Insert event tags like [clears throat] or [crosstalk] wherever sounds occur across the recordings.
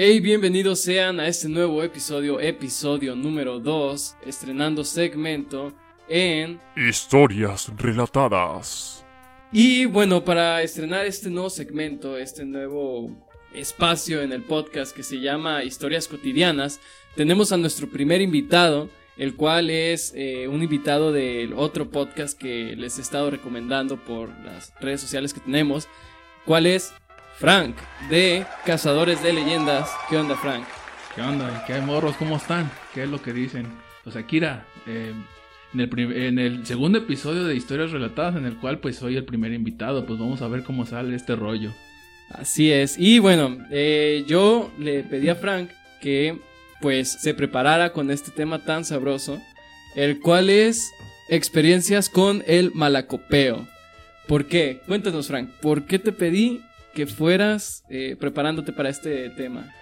Hey, bienvenidos sean a este nuevo episodio, episodio número 2, estrenando segmento en... Historias relatadas. Y bueno, para estrenar este nuevo segmento, este nuevo espacio en el podcast que se llama Historias cotidianas, tenemos a nuestro primer invitado, el cual es eh, un invitado del otro podcast que les he estado recomendando por las redes sociales que tenemos, cuál es Frank, de Cazadores de Leyendas. ¿Qué onda, Frank? ¿Qué onda? ¿Qué hay, morros? ¿Cómo están? ¿Qué es lo que dicen? Pues Akira, eh, en, el prim- en el segundo episodio de Historias Relatadas, en el cual pues soy el primer invitado, pues vamos a ver cómo sale este rollo. Así es. Y bueno, eh, yo le pedí a Frank que pues se preparara con este tema tan sabroso, el cual es experiencias con el malacopeo. ¿Por qué? Cuéntanos, Frank, ¿por qué te pedí que fueras eh, preparándote para este tema?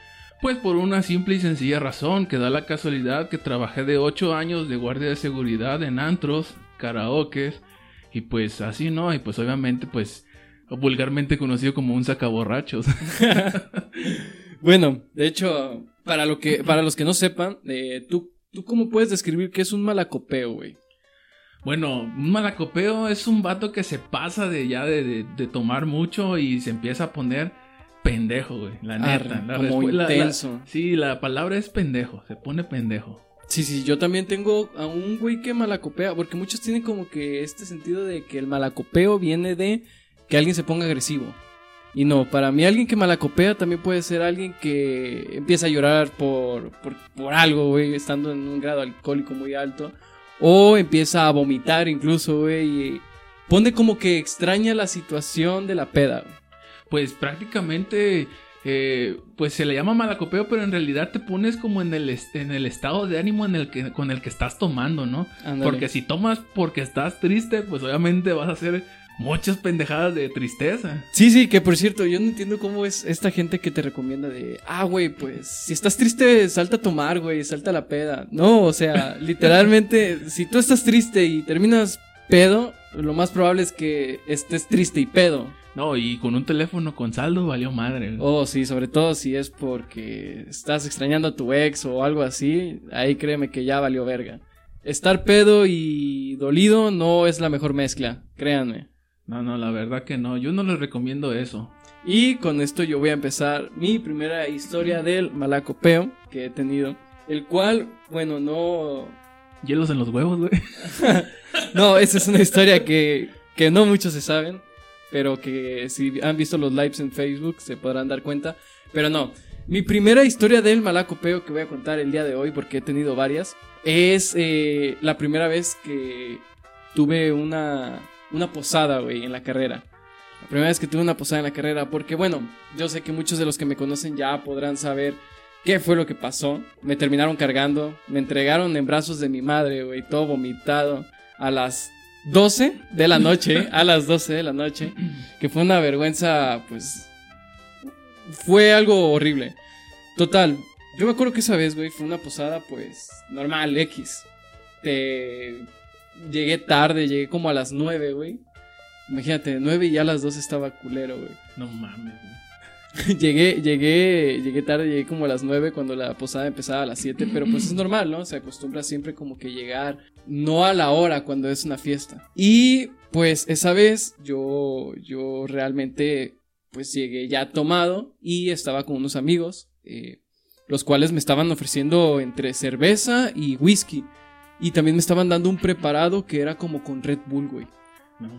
Pues por una simple y sencilla razón, que da la casualidad que trabajé de 8 años de guardia de seguridad en antros, karaokes, y pues así no, y pues obviamente pues vulgarmente conocido como un sacaborrachos. [laughs] Bueno, de hecho, para, lo que, para los que no sepan, eh, ¿tú, ¿tú cómo puedes describir qué es un malacopeo, güey? Bueno, un malacopeo es un vato que se pasa de ya de, de- de tomar mucho y se empieza a poner pendejo, güey. La neta. Arre, la como respu- la- la- intenso. sí, la palabra es pendejo. Se pone pendejo. Sí, sí, yo también tengo a un güey que malacopea, porque muchos tienen como que este sentido de que el malacopeo viene de que alguien se ponga agresivo. Y no, para mí alguien que malacopea también puede ser alguien que empieza a llorar por, por, por algo, güey, estando en un grado alcohólico muy alto. O empieza a vomitar incluso, güey, y pone como que extraña la situación de la peda, güey. Pues prácticamente, eh, pues se le llama malacopeo, pero en realidad te pones como en el, en el estado de ánimo en el que, con el que estás tomando, ¿no? Porque si tomas porque estás triste, pues obviamente vas a hacer muchas pendejadas de tristeza. Sí, sí, que por cierto, yo no entiendo cómo es esta gente que te recomienda de, ah, güey, pues, si estás triste, salta a tomar, güey, salta a la peda. No, o sea, [laughs] literalmente, si tú estás triste y terminas pedo, lo más probable es que estés triste y pedo. No, y con un teléfono con saldo valió madre. güey. Oh, sí, sobre todo si es porque estás extrañando a tu ex o algo así, ahí créeme que ya valió verga. Estar pedo y dolido no es la mejor mezcla, créanme. No, no, la verdad que no. Yo no les recomiendo eso. Y con esto yo voy a empezar mi primera historia del malacopeo que he tenido. El cual, bueno, no... Hielos en los huevos, güey. [laughs] No, esa es una historia que, que no muchos se saben. Pero que si han visto los lives en Facebook se podrán dar cuenta. Pero no, mi primera historia del malacopeo que voy a contar el día de hoy, porque he tenido varias, es eh, la primera vez que tuve una, una posada, güey, en la carrera. La primera vez que tuve una posada en la carrera, porque bueno, yo sé que muchos de los que me conocen ya podrán saber qué fue lo que pasó. Me terminaron cargando, me entregaron en brazos de mi madre, güey, todo vomitado, a las 12 de la noche, [laughs] a las 12 de la noche, que fue una vergüenza, pues, fue algo horrible. Total, yo me acuerdo que esa vez, güey, fue una posada, pues, normal, X. Te... Llegué tarde, llegué como a las 9, güey. Imagínate, 9 y ya a las 2 estaba culero, güey. No mames, güey. [laughs] llegué, llegué, llegué tarde, llegué como a las 9 cuando la posada empezaba a las 7, pero pues es normal, ¿no? Se acostumbra siempre como que llegar no a la hora cuando es una fiesta. Y pues esa vez yo, yo realmente pues llegué ya tomado y estaba con unos amigos, eh, los cuales me estaban ofreciendo entre cerveza y whisky. Y también me estaban dando un preparado que era como con Red Bull, güey. No.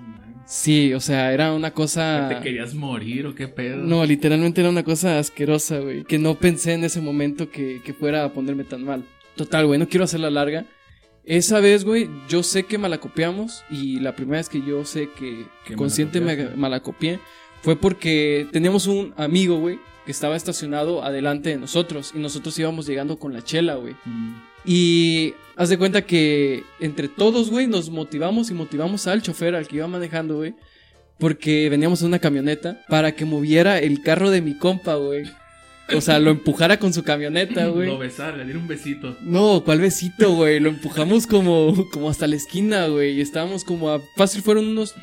Sí, o sea, era una cosa... ¿Te querías morir o qué pedo? No, literalmente era una cosa asquerosa, güey. Que no pensé en ese momento que, que fuera a ponerme tan mal. Total, güey, no quiero hacerla larga. Esa vez, güey, yo sé que malacopiamos. Y la primera vez que yo sé que, consciente me malacopié fue porque teníamos un amigo, güey, que estaba estacionado adelante de nosotros. Y nosotros íbamos llegando con la chela, güey. Mm. Y haz de cuenta que entre todos, güey, nos motivamos y motivamos al chofer, al que iba manejando, güey. Porque veníamos en una camioneta para que moviera el carro de mi compa, güey. O sea, lo empujara con su camioneta, Lo güey. besar, le di un besito. No, ¿cuál besito, güey? Lo empujamos como, como hasta la esquina, güey. Y estábamos como a... Fácil fueron unos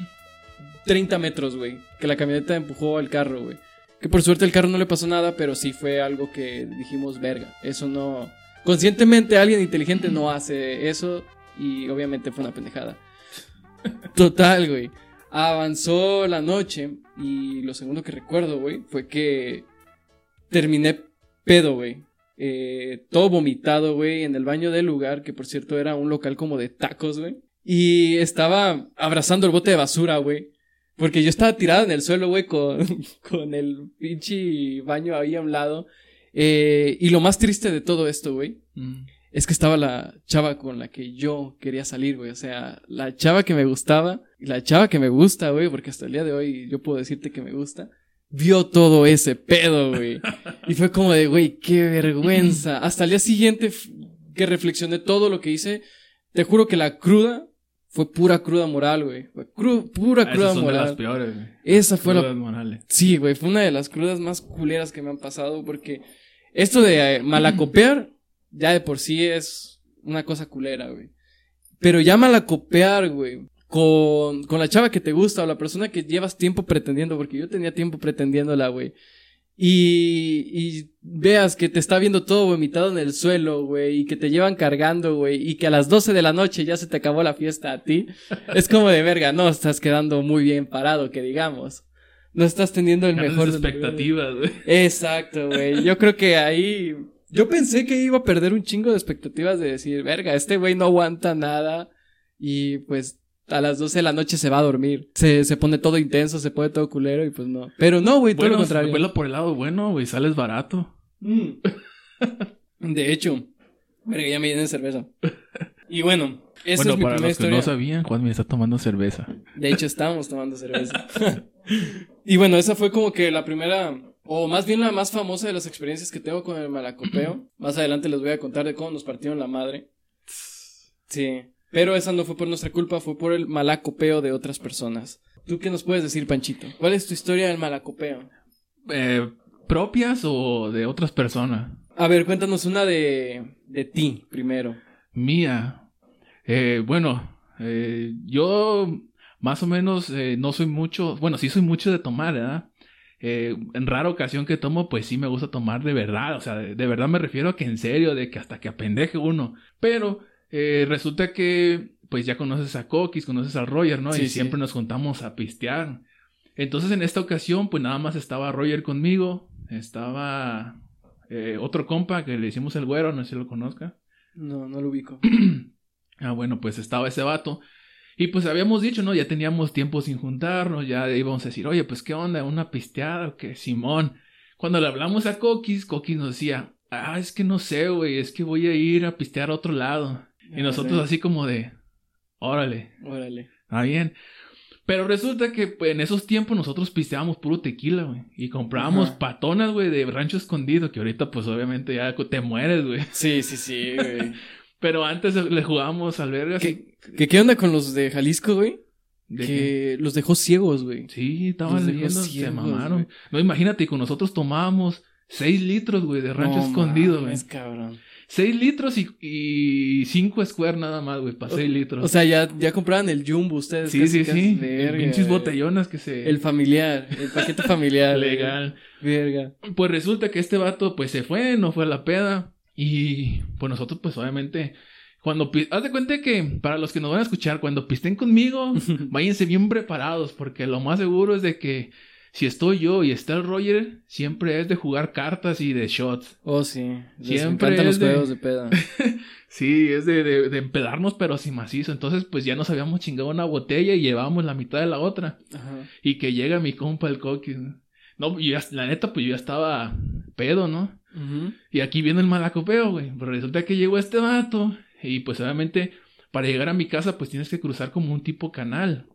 30 metros, güey. Que la camioneta empujó al carro, güey. Que por suerte el carro no le pasó nada, pero sí fue algo que dijimos, verga, eso no... Conscientemente alguien inteligente no hace eso y obviamente fue una pendejada. [laughs] Total, güey. Avanzó la noche y lo segundo que recuerdo, güey, fue que terminé pedo, güey. Eh, todo vomitado, güey, en el baño del lugar, que por cierto era un local como de tacos, güey. Y estaba abrazando el bote de basura, güey. Porque yo estaba tirado en el suelo, güey, con, [laughs] con el pinche baño ahí a un lado. Eh, y lo más triste de todo esto, güey, Mm. es que estaba la chava con la que yo quería salir, güey. O sea, la chava que me gustaba y la chava que me gusta, güey, porque hasta el día de hoy yo puedo decirte que me gusta, vio todo ese pedo, güey. [laughs] Y fue como de, güey, qué vergüenza. Hasta el día siguiente que reflexioné todo lo que hice, te juro que la cruda fue pura cruda moral, güey. Fue cru- pura Ah, cruda esas son de las moral. peores, güey. Esa fue la Crudas morales. Sí, güey, fue una de las crudas más culeras que me han pasado porque esto de eh, malacopear ya de por sí es una cosa culera, güey. Pero ya malacopear, güey, con, con la chava que te gusta o la persona que llevas tiempo pretendiendo, porque yo tenía tiempo pretendiéndola, güey. Y, y veas que te está viendo todo vomitado en el suelo, güey, y que te llevan cargando, güey, y que a las 12 de la noche ya se te acabó la fiesta a ti. [laughs] Es como de verga, no, estás quedando muy bien parado, que digamos. No estás teniendo el mejor... expectativas, güey. Exacto, güey. Yo creo que ahí. Yo pensé que iba a perder un chingo de expectativas de decir, verga, este güey no aguanta nada. Y pues a las 12 de la noche se va a dormir. Se, se pone todo intenso, se pone todo culero y pues no. Pero no, güey, todo Bueno, lo contrario. velo por el lado bueno, güey, sales barato. Mm. De hecho, verga, ya me llené de cerveza. Y bueno, esa bueno, es mi para primera los que historia. no sabían, Juan me está tomando cerveza. De hecho, estábamos tomando cerveza. [laughs] y bueno, esa fue como que la primera, o más bien la más famosa de las experiencias que tengo con el malacopeo. Más adelante les voy a contar de cómo nos partieron la madre. Sí. Pero esa no fue por nuestra culpa, fue por el malacopeo de otras personas. ¿Tú qué nos puedes decir, Panchito? ¿Cuál es tu historia del malacopeo? Eh, ¿Propias o de otras personas? A ver, cuéntanos una de, de ti primero. Mía. Eh, bueno, eh, yo más o menos eh, no soy mucho, bueno, sí soy mucho de tomar, ¿verdad? Eh, en rara ocasión que tomo, pues sí me gusta tomar de verdad, o sea, de, de verdad me refiero a que en serio, de que hasta que apendeje uno. Pero eh, resulta que, pues ya conoces a Coquis, conoces a Roger, ¿no? Sí, y sí. siempre nos juntamos a pistear. Entonces en esta ocasión, pues nada más estaba Roger conmigo, estaba eh, otro compa que le hicimos el güero, no sé si lo conozca. No, no lo ubico. [clears throat] Ah, bueno, pues estaba ese vato. Y pues habíamos dicho, ¿no? Ya teníamos tiempo sin juntarnos, ya íbamos a decir, oye, pues qué onda, una pisteada o qué, Simón. Cuando le hablamos a Coquis, Coquis nos decía, ah, es que no sé, güey, es que voy a ir a pistear a otro lado. Y nosotros así como de, órale, Órale. está bien. Pero resulta que pues, en esos tiempos nosotros pisteábamos puro tequila, güey. Y comprábamos Ajá. patonas, güey, de rancho escondido, que ahorita pues obviamente ya te mueres, güey. [laughs] Sí, sí, sí, güey. [laughs] Pero antes le jugábamos al vergas. ¿Qué, qué, qué onda con los de Jalisco, güey? ¿De que los dejó ciegos, güey. Sí, estaban leyendo, se ciegos, mamaron. güey. No, imagínate, con nosotros tomábamos 6 litros, güey, de rancho No escondido, güey. cabrón. 6 litros y 5 square nada más, güey, para 6 litros. O sea, ya, ya compraban el jumbo ustedes. sí, casi, sí, casi. sí. Verga, Pinches botellonas que se... El familiar, el paquete familiar. legal. Verga. Pues resulta que este vato, pues se fue, no fue a la peda. Y pues nosotros, pues obviamente, cuando... Haz de cuenta que, para los que nos van a escuchar, cuando pisten conmigo, [laughs] váyanse bien preparados, porque lo más seguro es de que si estoy yo y está el Roger, siempre es de jugar cartas y de shots. Oh, sí. Les Siempre encantan los es de- juegos de peda. [laughs] Sí, es de, de, de empedarnos, pero sin macizo. Entonces, pues ya nos habíamos chingado una botella y llevábamos la mitad de la otra. Ajá. Y que llega mi compa el coquis. No, yo ya- la neta, pues yo ya estaba pedo, ¿no? Ujú. Y aquí viene el malacopeo, güey. Pero resulta que llegó este vato. Y pues obviamente, para llegar a mi casa, pues tienes que cruzar como un tipo canal.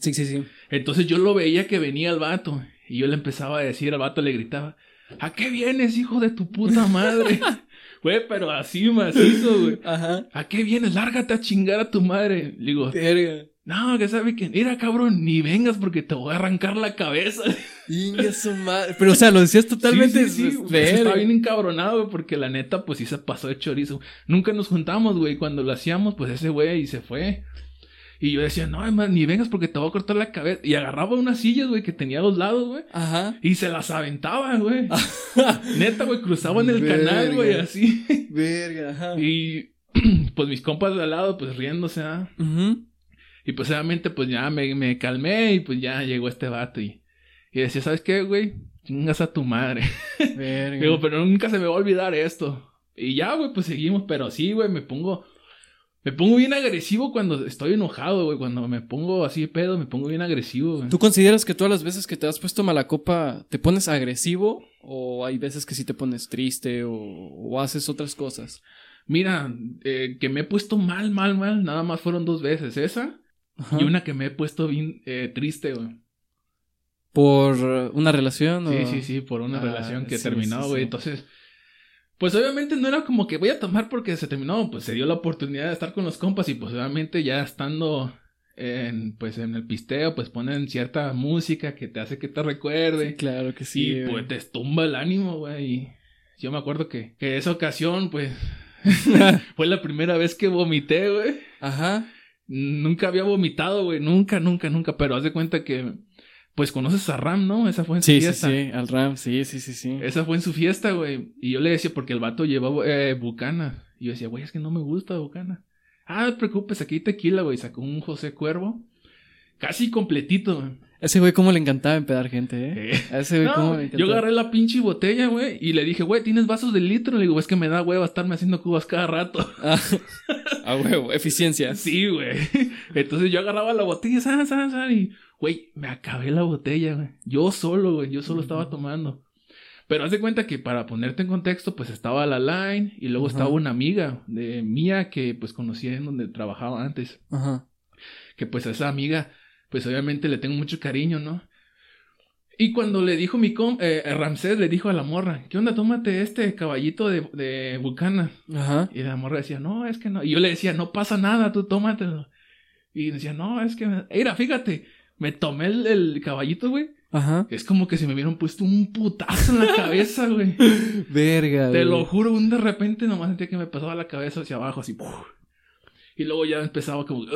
Sí, sí, sí. Entonces yo lo veía que venía el vato. Y yo le empezaba a decir, al vato le gritaba, ¿a qué vienes, hijo de tu puta madre? [laughs] Güey, pero así macizo, güey. Ajá. ¿A qué vienes? Lárgate a chingar a tu madre. Le digo, Verga. no, que sabe que, mira, cabrón, ni vengas porque te voy a arrancar la cabeza. [laughs] Inga su madre. Pero, o sea, lo decías totalmente. Sí, sí, sí, pues. Estaba bien encabronado, güey, porque la neta, pues sí se pasó de chorizo. Nunca nos juntamos, güey. Cuando lo hacíamos, pues ese güey y se fue. Y yo decía, no, man, ni vengas porque te voy a cortar la cabeza. Y agarraba unas sillas, güey, que tenía a los lados, güey. Ajá. Y se las aventaba, güey. [laughs] Neta, güey, cruzaban el canal, güey, así. Verga, ajá. Y [clears throat] pues mis compas de al lado, pues riéndose, ¿ah? Ujú. Y pues obviamente, pues ya me, me calmé y pues ya llegó este vato y, y decía, ¿sabes qué, güey? Chingas a tu madre. [laughs] Verga. Digo, pero nunca se me va a olvidar esto. Y ya, güey, pues seguimos, pero sí, güey, me pongo. Me pongo bien agresivo cuando estoy enojado, güey. Cuando me pongo así de pedo, me pongo bien agresivo, güey. ¿Tú consideras que todas las veces que te has puesto mala copa te pones agresivo? ¿O hay veces que sí te pones triste o, o haces otras cosas? Mira, eh, que me he puesto mal, mal, mal. Nada más fueron dos veces. Esa Ajá. y una que me he puesto bien eh, triste, güey. ¿Por una relación? Sí, o- sí, sí, por una Ah, relación que sí, terminó, sí, güey. sí. Entonces, pues obviamente no era como que voy a tomar porque se terminó, pues se dio la oportunidad de estar con los compas y pues obviamente ya estando en, pues en el pisteo, pues ponen cierta música que te hace que te recuerde. Sí, claro que sí. y pues te tumba el ánimo, güey. Y yo me acuerdo que, que esa ocasión, pues, [laughs] fue la primera vez que vomité, güey. Ajá. Nunca había vomitado, güey. Nunca, nunca, nunca. Pero haz de cuenta que, pues conoces a Ram, ¿no? Esa fue en su Sí, sí, fiesta. sí. Al Ram, sí, sí, sí, sí. Esa fue en su fiesta, güey. Y yo le decía, porque el vato llevaba eh, bucana. Y yo decía, güey, es que no me gusta bucana. Ah, no te preocupes, aquí hay tequila, güey. Sacó un José Cuervo. Casi completito, güey. Ese güey cómo le encantaba empedar gente, ¿eh? Eh, A ese güey cómo no, le encantaba. yo agarré la pinche botella, güey. Y le dije, güey, ¿tienes vasos de litro? Le digo, es que me da hueva estarme haciendo cubas cada rato. [laughs] Ah, a huevo, eficiencia. Sí, güey. Entonces yo agarraba la botella, san, san, san, y, güey, me acabé la botella, güey. Yo solo, güey, yo solo estaba tomando. Pero haz de cuenta que para ponerte en contexto, pues estaba la line y luego estaba una amiga de mía que pues conocí en donde trabajaba antes. Ajá. Que pues a esa amiga, pues obviamente le tengo mucho cariño, ¿no? Y cuando le dijo mi com, eh, Ramsés le dijo a la morra, ¿qué onda? Tómate este caballito de, de bucana. Ajá. Y la morra decía, no, es que no. Y yo le decía, no pasa nada, tú tómatelo. Y decía, no, es que. Mira, fíjate, me tomé el, el caballito, güey. Ajá. Es como que se me hubieran puesto un putazo en la cabeza, güey. [laughs] Verga, Te güey. lo juro, un de repente nomás sentía que me pasaba la cabeza hacia abajo, así. ¡puf! Y luego ya empezaba como.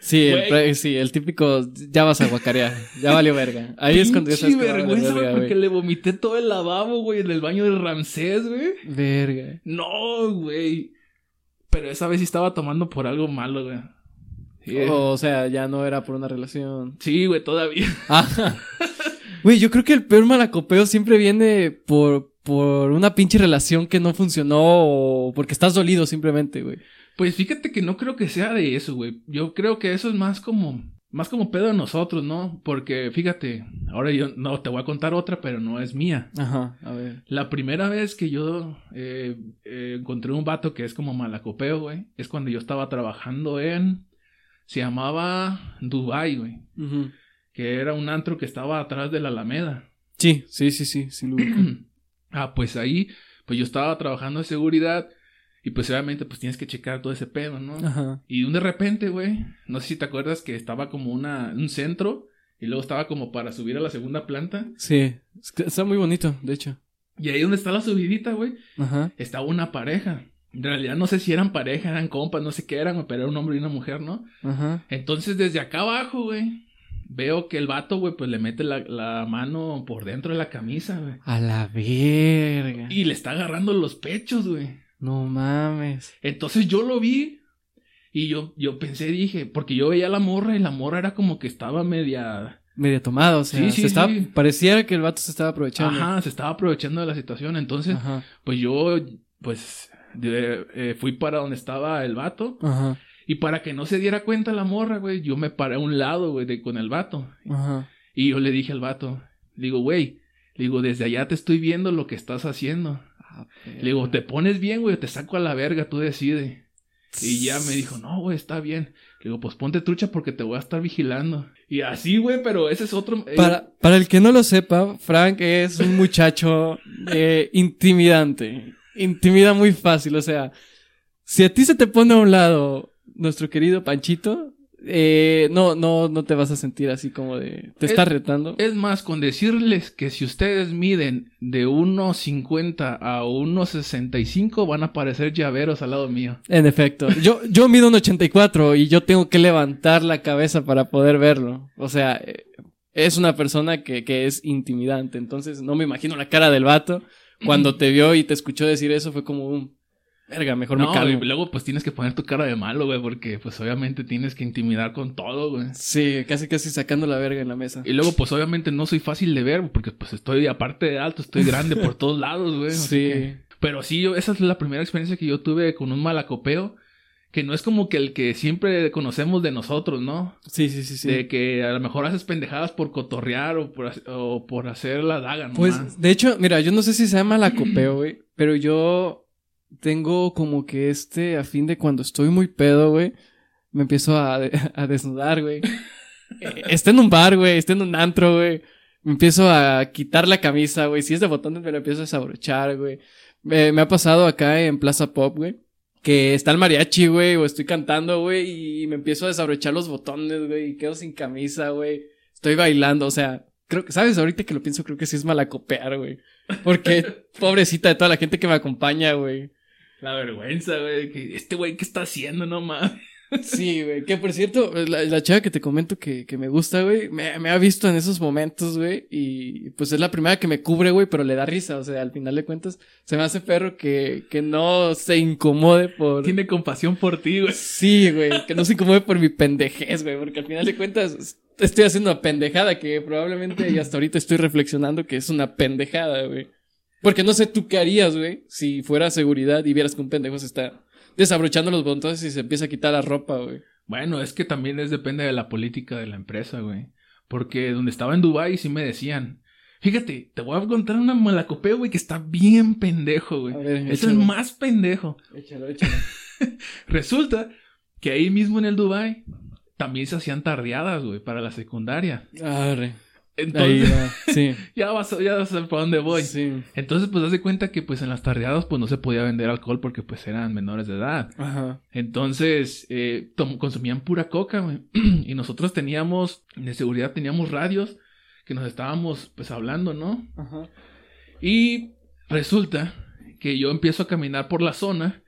Sí, el, pre- sí, el típico, ya vas a guacarear, ya valió verga. Ahí es cuando valer vergüenza, verga, porque güey. le vomité todo el lavabo, güey, en el baño de Ramsés, güey. Verga. No, güey. Pero esa vez sí estaba tomando por algo malo, güey. O sea, ya no era por una relación. sí, güey, todavía. Ajá. [laughs] Güey, yo creo que el peor malacopeo siempre viene por, por una pinche relación que no funcionó o porque estás dolido simplemente, güey. Pues fíjate que no creo que sea de eso, güey. Yo creo que eso es más como, más como pedo de nosotros, ¿no? Porque fíjate, ahora yo no te voy a contar otra, pero no es mía. Ajá, a ver. La primera vez que yo eh, eh, encontré un vato que es como malacopeo, güey, es cuando yo estaba trabajando en, se llamaba Dubai, güey, que era un antro que estaba atrás de la Alameda. Sí, sí, sí, sí, sí lo ubico. [clears throat] ah, pues ahí, pues yo estaba trabajando de seguridad y pues obviamente pues tienes que checar todo ese pedo, ¿no? Ajá. Y de repente, güey, no sé si te acuerdas que estaba como una, un centro y luego estaba como para subir a la segunda planta. Sí, está muy bonito, de hecho. Y ahí donde está la subidita, güey, Ajá. estaba una pareja. En realidad no sé si eran pareja, eran compas, no sé qué eran, pero era un hombre y una mujer, ¿no? Ajá. Entonces desde acá abajo, güey, veo que el vato, güey, pues le mete la, la mano por dentro de la camisa, güey. A la verga. Y le está agarrando los pechos, güey. No mames. Entonces yo lo vi y yo, yo pensé, dije, porque yo veía a la morra y la morra era como que estaba media... Medio tomado, o sea, Sí, se sí, estaba, pareciera que el vato se estaba aprovechando. Ajá, se estaba aprovechando de la situación. Entonces, Ajá. pues yo, pues, eh, fui para donde estaba el vato. Ajá. Y para que no se diera cuenta la morra, güey, yo me paré a un lado, güey, con el vato. Ajá. Y yo le dije al vato, digo, güey, digo, desde allá te estoy viendo lo que estás haciendo. Ah, Le digo, te pones bien, güey, o te saco a la verga, tú decides. Y ya me dijo, no, güey, está bien. Le digo, pues ponte trucha porque te voy a estar vigilando. Y así, güey, pero ese es otro... eh, Para, para el que no lo sepa, Frank es un muchacho eh, intimidante. Intimida muy fácil. O sea, si a ti se te pone a un lado nuestro querido Panchito, eh, no, no, no te vas a sentir así como de, te está Es- retando. Es más, con decirles que si ustedes miden de 1.50 a 1.65 van a aparecer llaveros al lado mío. En efecto, yo, yo mido un 84 y yo tengo que levantar la cabeza para poder verlo. O sea, eh, es una persona que, que es intimidante. Entonces, no me imagino la cara del vato. Cuando te vio y te escuchó decir eso, fue como un. Verga, mejor No, me calmo. y luego pues tienes que poner tu cara de malo, güey, porque pues obviamente tienes que intimidar con todo, güey. Sí, casi casi sacando la verga en la mesa. Y luego pues obviamente no soy fácil de ver, porque pues estoy aparte de alto, estoy grande por [laughs] todos lados, güey. Sí. que- Pero sí, yo, esa es la primera experiencia que yo tuve con un malacopeo, que no es como que el que siempre conocemos de nosotros, ¿no? Sí, sí, sí, sí. De que a lo mejor haces pendejadas por cotorrear o por, o por hacer la daga, ¿no? Pues, de hecho, mira, yo no sé si se llama la copeo, güey, [clears throat] pero yo tengo como que este, a fin de cuando estoy muy pedo, güey, me empiezo a, [laughs] a desnudar, güey. Eh, Está en un bar, güey, está en un antro, güey. Me empiezo a quitar la camisa, güey. Si es de botones, me lo empiezo a desabrochar, güey. Me, me ha pasado acá en Plaza Pop, güey. Que está el mariachi, güey, o estoy cantando, güey, y me empiezo a desabrochar los botones, güey, y quedo sin camisa, güey. Estoy bailando, o sea, creo que, ¿sabes? Ahorita que lo pienso, creo que sí es malacopear, güey. Porque, [laughs] pobrecita de toda la gente que me acompaña, güey. La vergüenza, güey, que este güey, ¿qué está haciendo? No mames. Sí, güey. Que por cierto, la, la chava que te comento que, que me gusta, güey, me, me ha visto en esos momentos, güey. Y pues es la primera que me cubre, güey, pero le da risa. O sea, al final de cuentas, se me hace perro que, que no se incomode por. Tiene compasión por ti, güey. Sí, güey, que no se incomode por mi pendejez, güey, porque al final de cuentas estoy haciendo una pendejada que probablemente y hasta ahorita estoy reflexionando que es una pendejada, güey. Porque no sé tú qué harías, güey, si fuera seguridad y vieras que un pendejo se está desabrochando los botones y se empieza a quitar la ropa, güey. Bueno, es que también es depende de la política de la empresa, güey. Porque donde estaba en Dubai sí me decían, fíjate, te voy a contar una malacopeo, güey, que está bien pendejo, güey. Ver, Es el más pendejo. Échalo, échalo. [laughs] Resulta que ahí mismo en el Dubai también se hacían tardeadas, güey, para la secundaria. Arre. Ahí Entonces, va. Sí. [laughs] ya vas, a- ya vas a ver para dónde voy. Sí. Entonces, pues, haz de cuenta que, pues, en las tardeadas, pues, no se podía vender alcohol porque, pues, eran menores de edad. Ajá. Entonces, eh, consumían pura coca, güey. [clears throat] y nosotros teníamos, de seguridad, teníamos radios que nos estábamos, pues, hablando, ¿no? Ajá. Y resulta que yo empiezo a caminar por la zona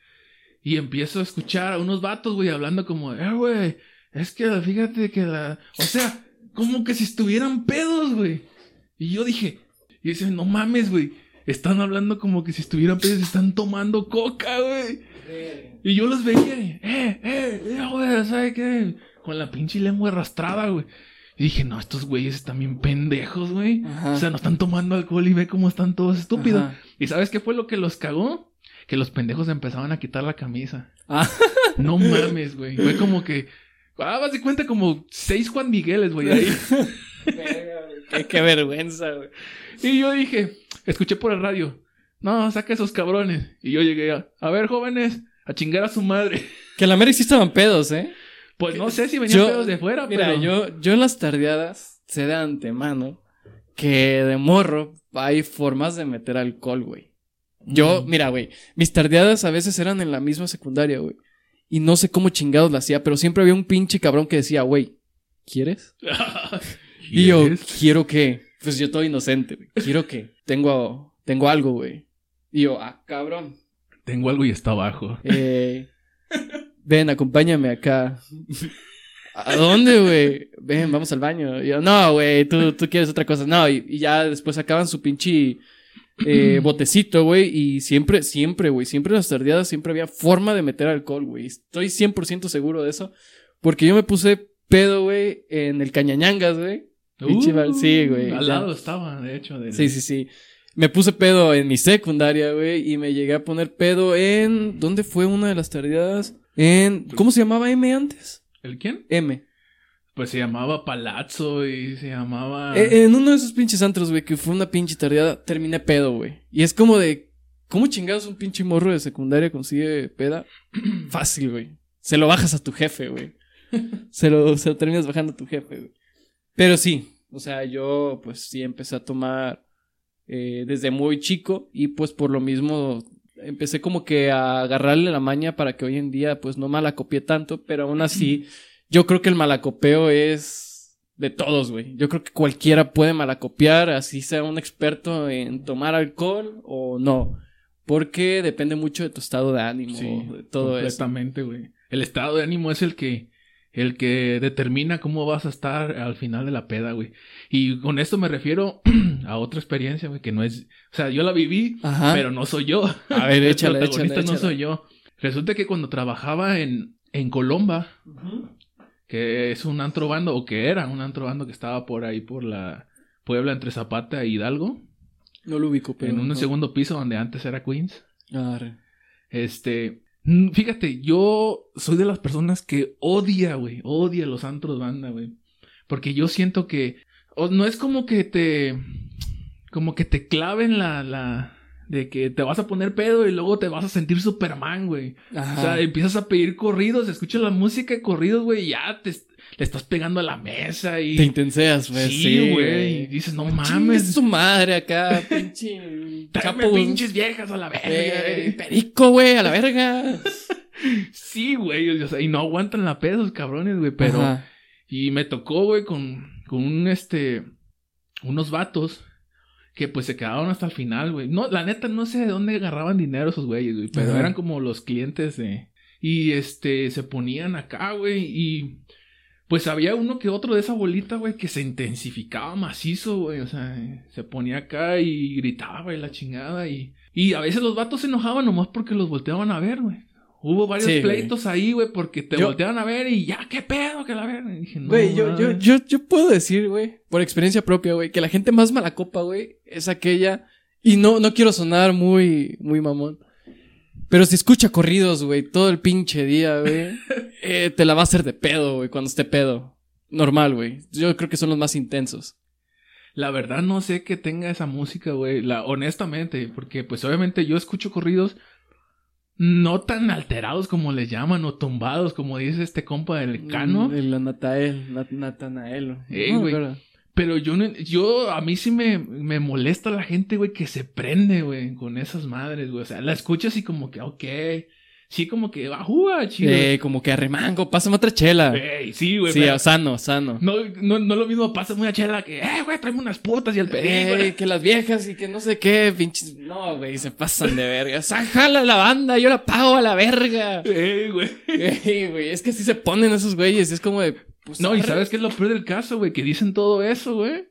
y empiezo a escuchar a unos vatos, güey, hablando como, eh, güey, es que fíjate que la... O sea, como que si estuvieran pedos, güey. Y yo dije, y dicen, no mames, güey, están hablando como que si estuvieran pedos, están tomando coca, güey. Y yo los veía, eh, eh, eh, güey, ¿sabes qué? Con la pinche lengua arrastrada, güey. Y dije, no, estos güeyes están bien pendejos, güey. O sea, no están tomando alcohol y ve cómo están todos estúpidos. Ajá. ¿Y sabes qué fue lo que los cagó? Que los pendejos empezaban a quitar la camisa. Ah. No mames, güey. Fue como que. Ah, vas de cuenta como seis Juan Migueles, güey, ahí. [laughs] Qué, qué vergüenza, güey. Y yo dije, escuché por el radio. No, saca esos cabrones. Y yo llegué a, a ver, jóvenes, a chingar a su madre. [laughs] Que en la América sí estaban pedos, ¿eh? Pues no sé si venían Yo- pedos de fuera, Mira, pero. yo, yo en las tardeadas sé de antemano que de morro hay formas de meter alcohol, güey. Yo, Mm. mira, güey, mis tardeadas a veces eran en la misma secundaria, güey. Y no sé cómo chingados la hacía, pero siempre había un pinche cabrón que decía, güey, ¿quieres? [laughs] Y yo. ¿quiero qué? Pues yo todo inocente, güey. ¿Quiero qué? Tengo, tengo algo, güey. Y yo, ah, cabrón. Tengo algo y está abajo. Eh, ven, acompáñame acá. ¿A dónde, güey? Ven, vamos al baño. Y yo, no, güey, tú, tú quieres otra cosa. No, y, y ya después acaban su pinche eh, botecito, güey. Y siempre, siempre, güey, siempre en las tardeadas siempre había forma de meter alcohol, güey. Estoy 100% seguro de eso. Porque yo me puse pedo, güey, en el cañañangas, güey. Bar- sí, güey, Al ya. lado estaba, de hecho. del- Sí, sí, sí. Me puse pedo en mi secundaria, güey, y me llegué a poner pedo en... ¿Dónde fue una de las tardeadas? En... ¿Cómo se llamaba M antes? ¿El quién? M. Pues se llamaba Palazzo y se llamaba. Eh, en uno de esos pinches antros, güey, que fue una pinche tardeada, terminé pedo, güey. Y es como de... ¿Cómo chingados un pinche morro de secundaria consigue peda? [clears throat] Fácil, güey. Se lo bajas a tu jefe, güey. [laughs] Se lo, se lo terminas bajando a tu jefe, güey. Pero sí, o sea, yo pues sí empecé a tomar eh, desde muy chico y pues por lo mismo empecé como que a agarrarle la maña para que hoy en día pues no me la copié tanto, pero aún así [clears throat] yo creo que el malacopeo es de todos, güey. Yo creo que cualquiera puede malacopiar, así sea un experto en tomar alcohol o no. Porque depende mucho de tu estado de ánimo, de todo eso. completamente, güey. El estado de ánimo es el que el que determina cómo vas a estar al final de la peda, güey. Y con esto me refiero [clears throat] a otra experiencia, güey, que no es, o sea, yo la viví, Ajá. pero no soy yo. A ver, [laughs] El échale, protagonista échale, no soy yo. Resulta que cuando trabajaba en en Colomba, que es un antro bando o que era un antro bando que estaba por ahí por la Puebla entre Zapata e Hidalgo, No lo ubico, pero. en un no. segundo piso donde antes era Queens. Arre. Este, fíjate, yo soy de las personas que odia, güey, odia los antros banda, güey. Porque yo siento que o no es como que te como que te claven la la de que te vas a poner pedo y luego te vas a sentir Superman, güey. Ajá. O sea, empiezas a pedir corridos, escuchas la música de corridos, güey, y ya te le estás pegando a la mesa y Te intenseas, güey. Sí, güey. Y dices, no mames. su madre acá, [laughs] pinche. Tráeme pinches viejas a la verga. eh, Perico, güey, a la verga. [laughs] Sí, güey, o sea, y no aguantan la peda esos cabrones, güey, pero... Ajá. Y me tocó, güey, con, con un, este, unos vatos que pues se quedaron hasta el final, güey. No, la neta, no sé de dónde agarraban dinero esos güeyes, güey, pero eran como los clientes de... Y, este, se ponían acá, güey, y... Pues había uno que otro de esa bolita, güey, que se intensificaba macizo, güey. O sea, se ponía acá y gritaba, güey, la chingada. Y, y a veces los vatos se enojaban nomás porque los volteaban a ver, güey. Hubo varios Sí, güey. pleitos ahí, güey, porque te Yo- volteaban a ver y ya, qué pedo, que la verga. Y dije, no, Güey, yo, yo, yo, yo puedo decir, güey, por experiencia propia, güey, que la gente más mala copa, güey, es aquella. Y no, no quiero sonar muy, muy mamón. Pero si escucha corridos, güey, todo el pinche día, güey, [laughs] eh, te la va a hacer de pedo, güey, cuando esté pedo. Normal, güey. Yo creo que son los más intensos. La verdad no sé que tenga esa música, güey. La, honestamente, porque pues obviamente yo escucho corridos no tan alterados como les llaman o tumbados como dice este compa del Cano. Mm, El Natael, Nat- Natanael. Ey, No. Pero yo, yo, a mí sí me, me molesta la gente, güey, que se prende, güey, con esas madres, güey. O sea, la escuchas y como que, ok. Sí, como que, ¡ajúa, chido! Eh, como que arremango, pásame otra chela. Ey, sí, güey. sí, pero sano, sano. no, no, no lo mismo pasa muy a chela que, eh, güey, tráeme unas putas y el perico. [laughs] Que las viejas y que no sé qué, pinches. No, güey, se pasan de verga. O sea, jala la banda, yo la pago a la verga. Ey, güey. Ey, güey, es que así se ponen esos güeyes. Es como de. pues, No, y sabes qué es lo peor del caso, güey, que dicen todo eso, güey.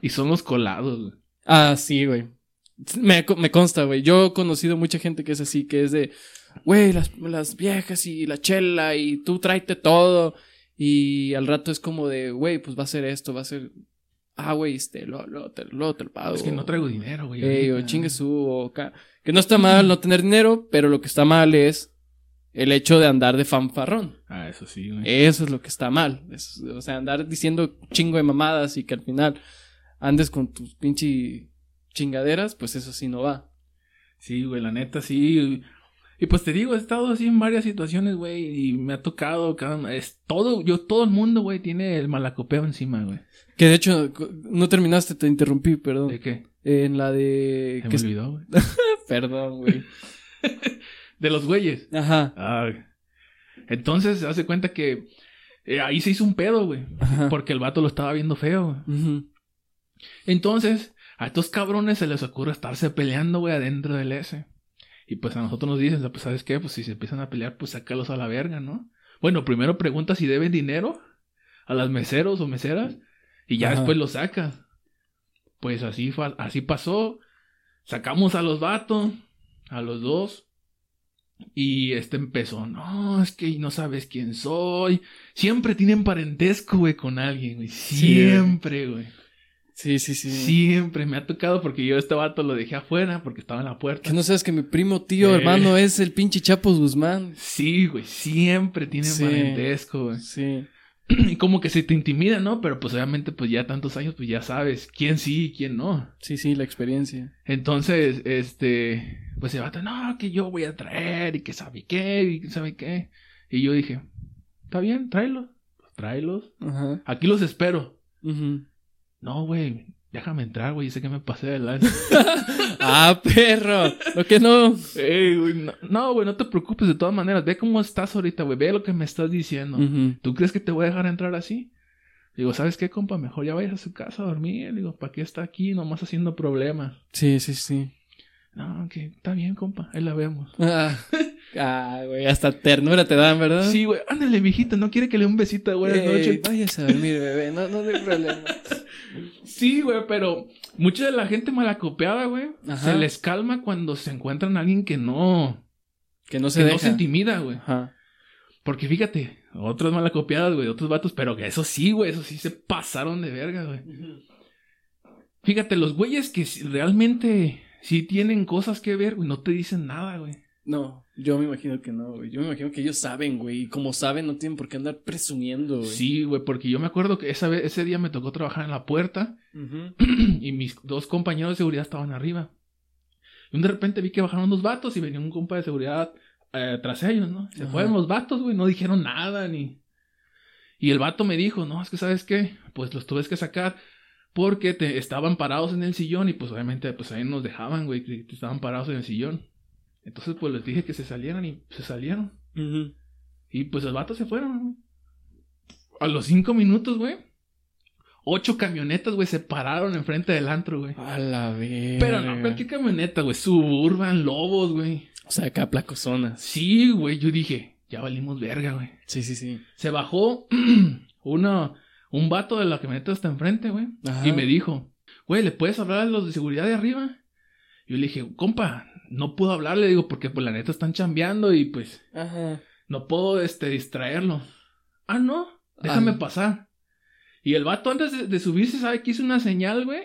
Y son los colados, güey. Ah, sí, güey. Me, me consta, güey. Yo he conocido mucha gente que es así, que es de. Güey, las, las viejas y la chela y tú tráete todo. Y al rato es como de, güey, pues va a ser esto, va a ser. Ah, güey, este, luego, luego te, luego te lo pago. Es que no traigo dinero, güey. Ey, o chingue su, o ca- Que no está mal no tener dinero, pero lo que está mal es el hecho de andar de fanfarrón. Ah, eso sí, güey. Eso es lo que está mal. Es- o sea, andar diciendo chingo de mamadas y que al final andes con tus pinche chingaderas, pues eso sí no va. Sí, güey, la neta, sí. Y pues te digo, he estado así en varias situaciones, güey, y me ha tocado cada... Es todo, yo, todo el mundo, güey, tiene el malacopeo encima, güey. Que de hecho, no terminaste, te interrumpí, perdón. ¿De qué? En la de... Que me olvidó, güey. [laughs] Perdón, güey. [laughs] De los güeyes. Ajá. Ah, entonces, se hace cuenta que eh, ahí se hizo un pedo, güey. Porque el vato lo estaba viendo feo, güey. Entonces, a estos cabrones se les ocurre estarse peleando, güey, adentro del S. Y pues a nosotros nos dicen, pues, ¿sabes qué? Pues si se empiezan a pelear, pues sácalos a la verga, ¿no? Bueno, primero pregunta si deben dinero a las meseros o meseras y ya Ajá. después los sacas. Pues así, así pasó. Sacamos a los vatos, a los dos. Y este empezó, no, es que no sabes quién soy. Siempre tienen parentesco, güey, con alguien, güey. Siempre, güey. Sí, sí, sí. Siempre me ha tocado porque yo a este vato lo dejé afuera porque estaba en la puerta. Que no sabes que mi primo, tío, Eh. hermano es el pinche Chapos Guzmán. Sí, güey, siempre tienen Sí. parentesco, güey. Sí. [clears throat] Y como que se te intimida, ¿no? Pero pues obviamente pues ya tantos años pues ya sabes quién sí y quién no. Sí, sí, la experiencia. Entonces, este, pues el vato, no, que yo voy a traer y que sabe qué y que sabe qué. Y yo dije, está bien, tráelos, pues tráelos. Ajá. Aquí los espero. Ujú. No, güey, déjame entrar, güey, sé que me pasé de lanza. [laughs] ah, perro. Lo que no. Ey, güey, no, güey, no te preocupes de todas maneras. Ve cómo estás ahorita, güey. Ve lo que me estás diciendo. Ujú. ¿Tú crees que te voy a dejar entrar así? Digo, ¿sabes qué, compa? Mejor ya vayas a su casa a dormir. Digo, ¿para qué está aquí nomás haciendo problemas? Sí, sí, sí. No, que está bien, compa. Ahí la vemos. [laughs] Ah, ah, güey, hasta ternura te dan, ¿verdad? Sí, güey. Ándale, viejita. No quiere que le dé un besito de buenas Ey, noches. váyase a dormir, bebé. No, no hay problema. [laughs] Sí, güey, pero mucha de la gente malacopeada, güey, se les calma cuando se encuentran a alguien que no, Que no se que deja. no se intimida, güey. Ajá. Porque fíjate, otras malacopiadas, güey, otros vatos, pero que eso sí, güey, eso sí se pasaron de verga, güey. Fíjate, los güeyes que realmente sí tienen cosas que ver, güey, no te dicen nada, güey. No, yo me imagino que no, güey. Yo me imagino que ellos saben, güey. Y como saben, no tienen por qué andar presumiendo, güey. Sí, güey, porque yo me acuerdo que esa vez, ese día me tocó trabajar en la puerta [clears throat] y mis dos compañeros de seguridad estaban arriba. Y de repente vi que bajaron dos vatos y venía un compa de seguridad eh, tras ellos, ¿no? Se Ajá. fueron los vatos, güey, no dijeron nada ni... Y el vato me dijo, no, es que sabes qué, pues los tuve que sacar porque te, estaban parados en el sillón y pues obviamente pues ahí nos dejaban, güey, que que estaban parados en el sillón. Entonces pues les dije que se salieran y se salieron. Y pues los vatos se fueron, güey. A los cinco minutos, güey. Ocho camionetas, güey, se pararon enfrente del antro, güey. A la vez. Pero no, cualquier camioneta, güey. Suburban, lobos, güey. O sea, acá placozonas. Sí, güey. Yo dije, ya valimos verga, güey. Sí, sí, sí. Se bajó [clears throat] una, un vato de la camioneta hasta enfrente, güey. Y me dijo, güey, ¿le puedes hablar a los de seguridad de arriba? Yo le dije, compa, no puedo hablarle, digo, porque pues la neta están chambeando y pues Ajá. no puedo, este, distraerlo. Ah, no, déjame pasar. Y el vato antes de, de subirse, ¿sabe que hizo una señal, güey?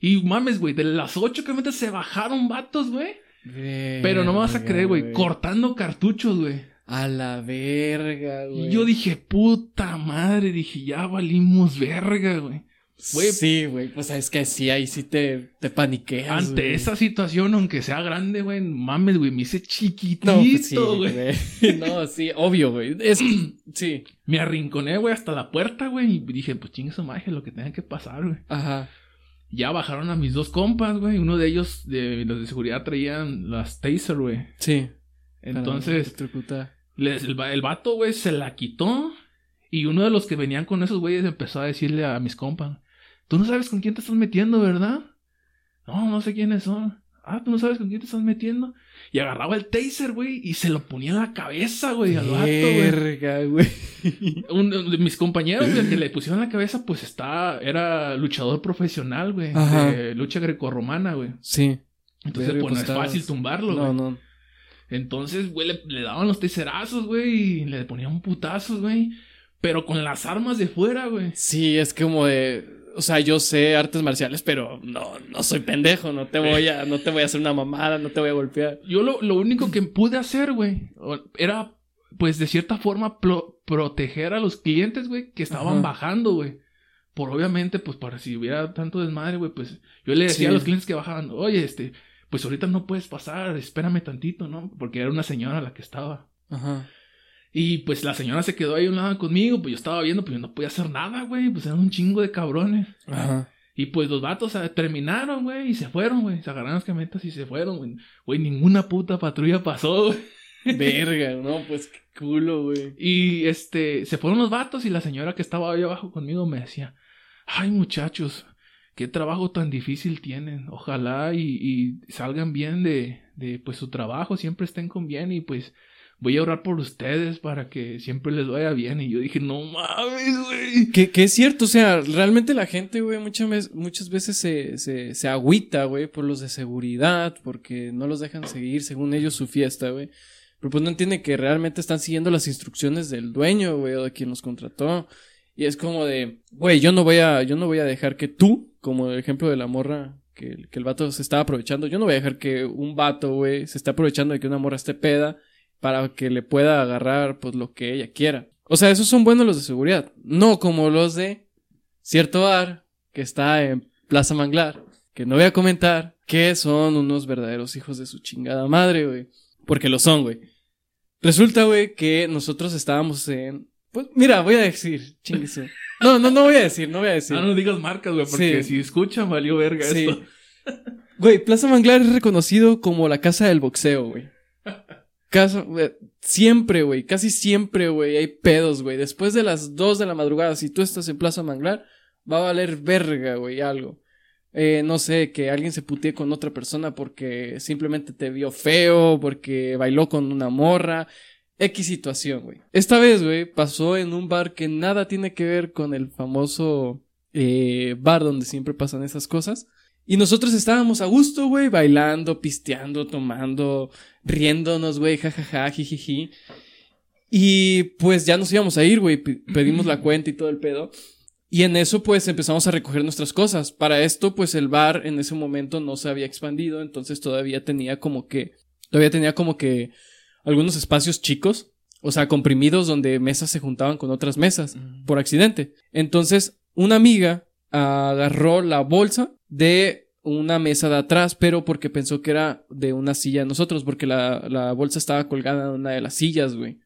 Y mames, güey, de las ocho camionetas se bajaron vatos, güey. Pero no me vas a creer, güey, cortando cartuchos, güey. A la verga, güey. Y yo dije, puta madre, dije, ya valimos verga, güey. Güey. Sí, güey. Pues es que sí, ahí sí te, te paniqueas. Ante güey. esa situación, aunque sea grande, güey, mames, güey, me hice chiquitito, No, pues sí, güey. güey. [laughs] No, sí, obvio, güey. Es [clears throat] sí. Me arrinconé, güey, hasta la puerta, güey, y dije, pues chingue su magia, lo que tenga que pasar, güey. Ajá. Ya bajaron a mis dos compas, güey. Uno de ellos, de los de seguridad, traían las taser, güey. Sí. Entonces, les- el, el vato, güey, se la quitó. Y uno de los que venían con esos güeyes empezó a decirle a mis compas: Tú no sabes con quién te estás metiendo, ¿verdad? No, no sé quiénes son. Ah, tú no sabes con quién te estás metiendo. Y agarraba el taser, güey, y se lo ponía en la cabeza, güey, al vato, güey. Uno de mis compañeros, güey, que le pusieron en la cabeza, pues está, era luchador profesional, güey, de lucha grecorromana, güey. Sí. Entonces, pues no pues, es fácil tumbarlo, No, güey. no. Entonces, güey, le, le daban los teserazos, güey, y le ponían putazos, güey. Pero con las armas de fuera, güey. Sí, es como de. O sea, yo sé artes marciales, pero no, no soy pendejo. No te voy a, no te voy a hacer una mamada, no te voy a golpear. Yo lo, lo único que pude hacer, güey, era, pues, de cierta forma, proteger a los clientes, güey, que estaban Ajá. bajando, güey. Por obviamente, pues, para si hubiera tanto desmadre, güey, pues, yo le decía Sí. a los clientes que bajaban, oye, este, pues ahorita no puedes pasar, espérame tantito, ¿no? Porque era una señora la que estaba. Ajá. Y pues la señora se quedó ahí a un lado conmigo, pues yo estaba viendo, pues yo no podía hacer nada, güey, pues eran un chingo de cabrones. Ajá. Y pues los vatos terminaron, güey, y se fueron, güey, se agarraron las camionetas y se fueron, güey. Güey, ninguna puta patrulla pasó, güey. Verga, no, pues qué culo, güey. Y este, se fueron los vatos y la señora que estaba ahí abajo conmigo me decía, ay muchachos, qué trabajo tan difícil tienen. Ojalá y, y salgan bien de, de pues su trabajo, siempre estén con bien y pues voy a orar por ustedes para que siempre les vaya bien. Y yo dije, no mames, güey. Que, que es cierto, o sea, realmente la gente, güey, muchas veces, muchas veces se, se, se agüita, güey, por los de seguridad, porque no los dejan seguir, según ellos, su fiesta, güey. Pero pues no entiende que realmente están siguiendo las instrucciones del dueño, güey, o de quien los contrató. Y es como de, güey, yo no voy a, yo no voy a dejar que tú, como el ejemplo de la morra, que, que el vato se estaba aprovechando, yo no voy a dejar que un vato, güey, se esté aprovechando de que una morra esté peda para que le pueda agarrar, pues, lo que ella quiera. O sea, esos son buenos los de seguridad. No como los de cierto bar que está en Plaza Manglar, que no voy a comentar, que son unos verdaderos hijos de su chingada madre, güey. Porque lo son, güey. Resulta, güey, que nosotros estábamos en... Pues mira, voy a decir, chinguese. No, no, no voy a decir, no voy a decir. Ah, no digas marcas, güey, porque Sí. si escuchan, valió verga Sí. esto. Güey, Plaza Manglar es reconocido como la casa del boxeo, güey. Casa, güey, siempre, güey, casi siempre, güey, hay pedos, güey. Después de las 2 de la madrugada, si tú estás en Plaza Manglar, va a valer verga, güey, algo. Eh, no sé, que alguien se putee con otra persona porque simplemente te vio feo, porque bailó con una morra. X situación, güey. Esta vez, güey, pasó en un bar que nada tiene que ver con el famoso eh, bar donde siempre pasan esas cosas. Y nosotros estábamos a gusto, güey, bailando, pisteando, tomando, riéndonos, güey, jajaja, jijiji. Y pues ya nos íbamos a ir, güey, pe- pedimos la cuenta y todo el pedo. Y en eso, pues empezamos a recoger nuestras cosas. Para esto, pues el bar en ese momento no se había expandido, entonces todavía tenía como que, todavía tenía como que algunos espacios chicos, o sea, comprimidos donde mesas se juntaban con otras mesas por accidente. Entonces, una amiga agarró la bolsa de una mesa de atrás, pero porque pensó que era de una silla de nosotros, porque la, la bolsa estaba colgada en una de las sillas, güey.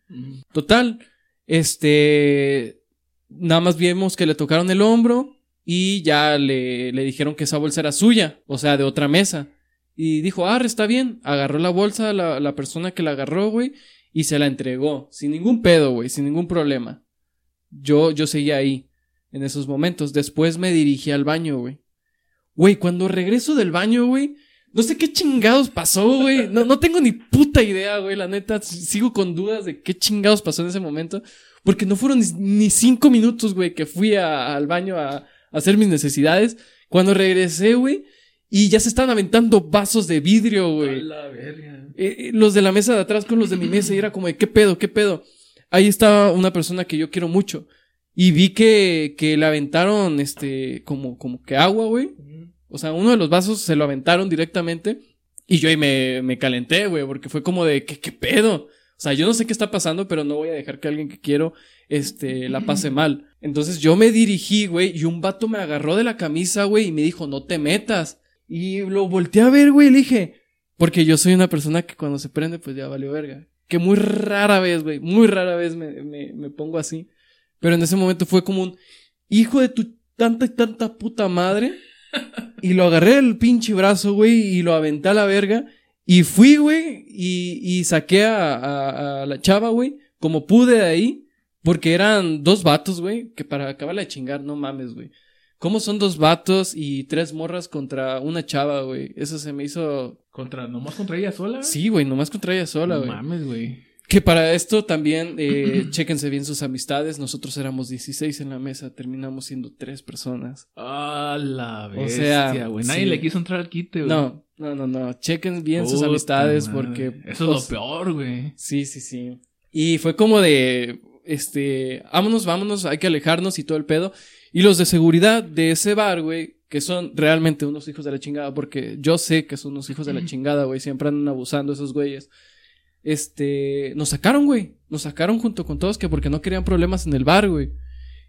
Total, este, nada más vimos que le tocaron el hombro y ya le, le dijeron que esa bolsa era suya, o sea, de otra mesa. Y dijo, ah, está bien. Agarró la bolsa, la, la persona que la agarró, güey, y se la entregó. Sin ningún pedo, güey, sin ningún problema. Yo, yo seguía ahí, en esos momentos. Después me dirigí al baño, güey. Güey, cuando regreso del baño, güey, no sé qué chingados pasó, güey. No, no tengo ni puta idea, güey, la neta. Sigo con dudas de qué chingados pasó en ese momento. Porque no fueron ni, ni cinco minutos, güey, que fui a- al baño a, a hacer mis necesidades. Cuando regresé, güey, y ya se estaban aventando vasos de vidrio, A güey. la verga. Eh, eh, los de la mesa de atrás con los de mi mesa y era como de, ¿qué pedo? ¿Qué pedo? Ahí estaba una persona que yo quiero mucho. Y vi que, que le aventaron, este, como, como que agua, güey. O sea, uno de los vasos se lo aventaron directamente. Y yo ahí me, me calenté, güey, porque fue como de, ¿qué, qué pedo? O sea, yo no sé qué está pasando, pero no voy a dejar que alguien que quiero, este, la pase mal. Entonces yo me dirigí, güey, y un vato me agarró de la camisa, güey, y me dijo, no te metas. Y lo volteé a ver, güey, y le dije, porque yo soy una persona que cuando se prende, pues ya valió verga. Que muy rara vez, güey, muy rara vez me, me, me pongo así. Pero en ese momento fue como un hijo de tu tanta y tanta puta madre. Y lo agarré del pinche brazo, güey, y lo aventé a la verga. Y fui, güey, y, y saqué a, a- a la chava, güey, como pude de ahí. Porque eran dos vatos, güey, que para acabarla de chingar, no mames, güey. ¿Cómo son dos vatos y tres morras contra una chava, güey? Eso se me hizo... Contra, nomás contra ella sola. Sí, güey, nomás contra ella sola, no güey. mames, güey. Que para esto también, eh, [clears throat] chéquense bien sus amistades. Nosotros éramos 16 en la mesa, terminamos siendo tres personas. A la O bestia, sea, güey. Nadie sí. le quiso entrar al quite, güey. No, no, no, no. Chequen bien sus amistades madre. porque... Eso pues, es lo peor, güey. Sí, sí, sí. Y fue como de, este, vámonos, vámonos, hay que alejarnos y todo el pedo. Y los de seguridad de ese bar, güey, que son realmente unos hijos de la chingada, porque yo sé que son unos hijos de la [clears throat] chingada, güey, siempre andan abusando esos güeyes. Este, nos sacaron, güey, nos sacaron junto con todos que porque no querían problemas en el bar, güey.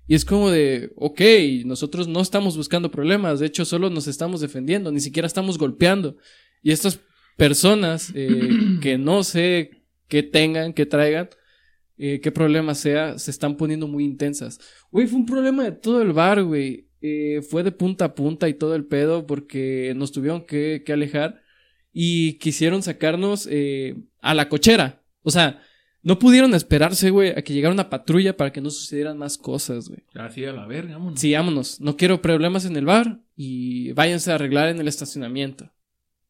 Y es como de, ok, nosotros no estamos buscando problemas, de hecho solo nos estamos defendiendo, ni siquiera estamos golpeando. Y estas personas eh, [clears throat] que no sé qué tengan, qué traigan, eh, qué problema sea, se están poniendo muy intensas. Güey, fue un problema de todo el bar, güey. Eh, fue de punta a punta y todo el pedo porque nos tuvieron que, que alejar y quisieron sacarnos eh, a la cochera. O sea, no pudieron esperarse, güey, a que llegara una patrulla para que no sucedieran más cosas, güey. Así a la verga, vámonos. Sí, vámonos. No quiero problemas en el bar y váyanse a arreglar en el estacionamiento.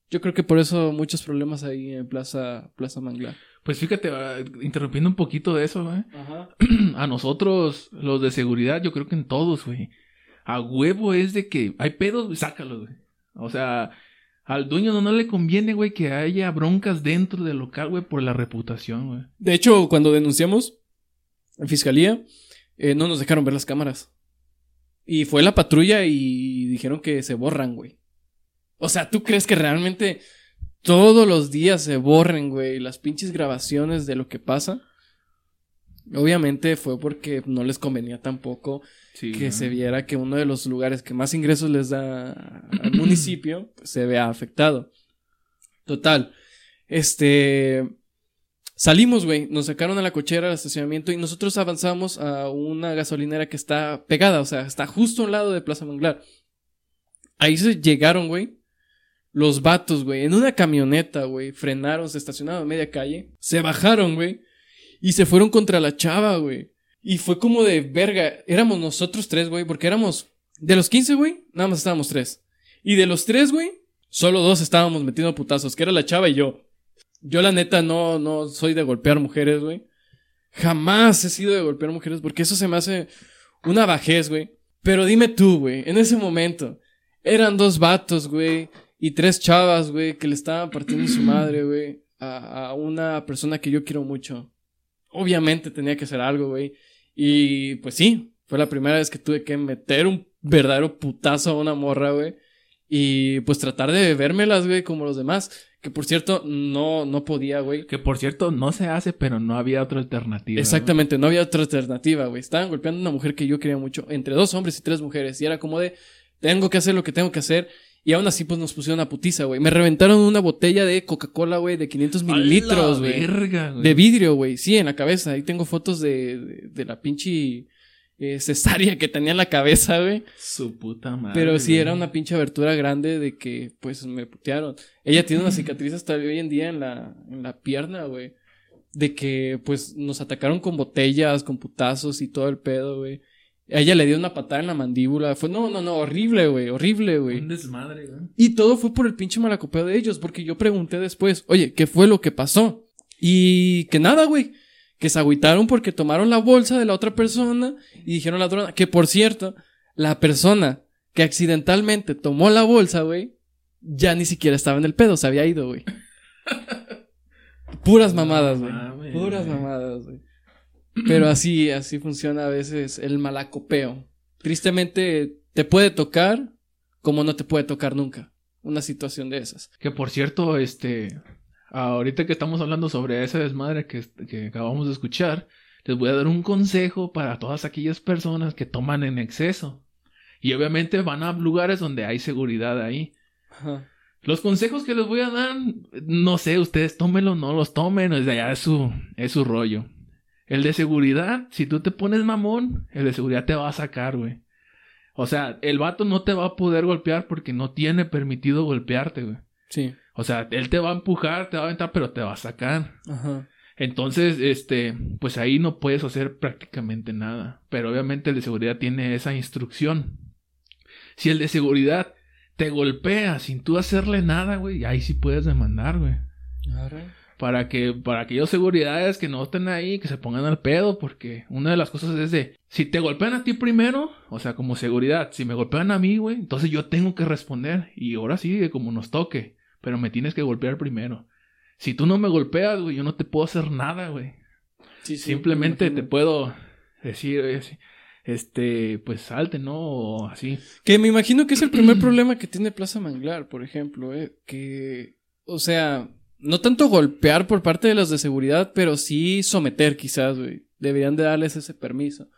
Yo creo que por eso muchos problemas ahí en Plaza, Plaza Manglar. Pues fíjate, ah, interrumpiendo un poquito de eso, güey. Ajá. [clears throat] A nosotros, los de seguridad, yo creo que en todos, güey. A huevo es de que hay pedos, güey, sácalos, güey. O sea, al dueño no, no le conviene, güey, que haya broncas dentro del local, güey, por la reputación, güey. De hecho, cuando denunciamos en fiscalía, eh, no nos dejaron ver las cámaras. Y fue la patrulla y dijeron que se borran, güey. O sea, ¿tú crees que realmente todos los días se borren, güey, las pinches grabaciones de lo que pasa? Obviamente fue porque no les convenía tampoco Sí. que ¿no? se viera que uno de los lugares que más ingresos les da al [clears throat] municipio pues, se vea afectado. Total. Este. Salimos, güey, nos sacaron a la cochera al estacionamiento y nosotros avanzamos a una gasolinera que está pegada, o sea, está justo al lado de Plaza Manglar. Ahí se llegaron, güey. Los vatos, güey, en una camioneta, güey, frenaron, se estacionaron a media calle, se bajaron, güey, y se fueron contra la chava, güey. Y fue como de verga, éramos nosotros tres, güey, porque éramos, de los 15, güey, nada más estábamos tres. Y de los tres, güey, solo dos estábamos metiendo putazos, que era la chava y yo. Yo la neta no, no soy de golpear mujeres, güey. Jamás he sido de golpear mujeres porque eso se me hace una bajez, güey. Pero dime tú, güey, en ese momento, eran dos vatos, güey, y tres chavas, güey, que le estaban partiendo su madre, güey, a, a una persona que yo quiero mucho. Obviamente tenía que hacer algo, güey. Y pues sí, fue la primera vez que tuve que meter un verdadero putazo a una morra, güey. Y pues tratar de vérmelas, güey, como los demás. Que por cierto, no, no podía, güey. Que por cierto, no se hace, pero no había otra alternativa. Exactamente, no había otra alternativa, güey. Estaban golpeando a una mujer que yo quería mucho, entre dos hombres y tres mujeres. Y era como de, tengo que hacer lo que tengo que hacer. Y aún así, pues nos pusieron a putiza, güey. Me reventaron una botella de Coca-Cola, güey, de 500 mililitros, güey. verga, güey. De vidrio, güey. Sí, en la cabeza. Ahí tengo fotos de, de, de la pinche eh, cesárea que tenía en la cabeza, güey. Su puta madre. Pero sí güey. era una pinche abertura grande de que, pues, me putearon. Ella tiene una cicatriz hasta hoy en día en la, en la pierna, güey. De que, pues, nos atacaron con botellas, con putazos y todo el pedo, güey. Ella le dio una patada en la mandíbula. Fue, no, no, no, horrible, güey, horrible, güey. Un desmadre, güey. Y todo fue por el pinche malacopeo de ellos, porque yo pregunté después, oye, ¿qué fue lo que pasó? Y que nada, güey. Que se agüitaron porque tomaron la bolsa de la otra persona y dijeron ladrona. Que por cierto, la persona que accidentalmente tomó la bolsa, güey, ya ni siquiera estaba en el pedo, se había ido, güey. [laughs] Puras mamadas, güey. mames, Puras güey. mamadas, güey. Pero así, así funciona a veces el malacopeo. Tristemente, te puede tocar como no te puede tocar nunca. Una situación de esas. Que por cierto, este. Ahorita que estamos hablando sobre ese desmadre que, que acabamos de escuchar, les voy a dar un consejo para todas aquellas personas que toman en exceso. Y obviamente van a lugares donde hay seguridad ahí. Ajá. Los consejos que les voy a dar, no sé, ustedes tómenlos, no los tomen, o sea, ya es su, es su rollo. El de seguridad, si tú te pones mamón, el de seguridad te va a sacar, güey. O sea, el vato no te va a poder golpear porque no tiene permitido golpearte, güey. Sí. O sea, él te va a empujar, te va a aventar, pero te va a sacar. Ajá. Entonces, este, pues ahí no puedes hacer prácticamente nada. Pero obviamente el de seguridad tiene esa instrucción. Si el de seguridad te golpea sin tú hacerle nada, güey, ahí sí puedes demandar, güey. Para que, para aquellos seguridades que no estén ahí, que se pongan al pedo, porque una de las cosas es de, si te golpean a ti primero, o sea, como seguridad, si me golpean a mí, güey, entonces yo tengo que responder. Y ahora sí, como nos toque, pero me tienes que golpear primero. Si tú no me golpeas, güey, yo no te puedo hacer nada, güey. Sí, sí, Simplemente me te puedo decir, sí, este, pues salte, ¿no? O así. Que me imagino que es el primer [clears throat] problema que tiene Plaza Manglar, por ejemplo, eh. Que, o sea, no tanto golpear por parte de los de seguridad, pero sí someter quizás, güey. Deberían de darles ese permiso.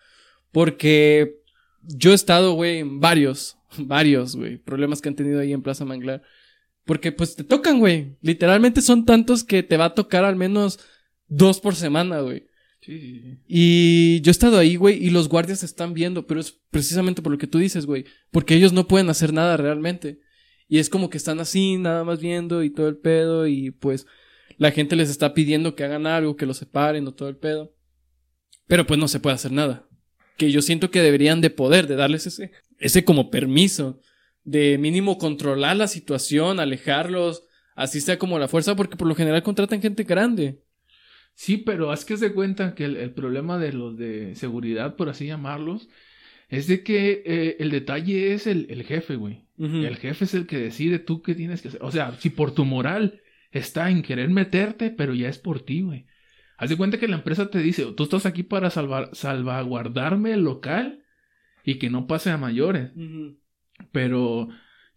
Porque yo he estado, güey, en varios, [laughs] varios, güey, problemas que han tenido ahí en Plaza Manglar. Porque pues te tocan, güey. Literalmente son tantos que te va a tocar al menos dos por semana, güey. Sí. Y yo he estado ahí, güey, y los guardias están viendo, pero es precisamente por lo que tú dices, güey, porque ellos no pueden hacer nada realmente. Y es como que están así, nada más viendo y todo el pedo, y pues la gente les está pidiendo que hagan algo, que los separen o todo el pedo. Pero pues no se puede hacer nada. Que yo siento que deberían de poder, de darles ese, ese como permiso, de mínimo controlar la situación, alejarlos, así sea como la fuerza, porque por lo general contratan gente grande. Sí, pero haz que se cuenta que el, el problema de los de seguridad, por así llamarlos, es de que eh, el detalle es el, el jefe, güey. El jefe es el que decide tú qué tienes que hacer. O sea, si por tu moral está en querer meterte, pero ya es por ti, güey. Haz de cuenta que la empresa te dice, tú estás aquí para salvar, salvaguardarme el local y que no pase a mayores. Pero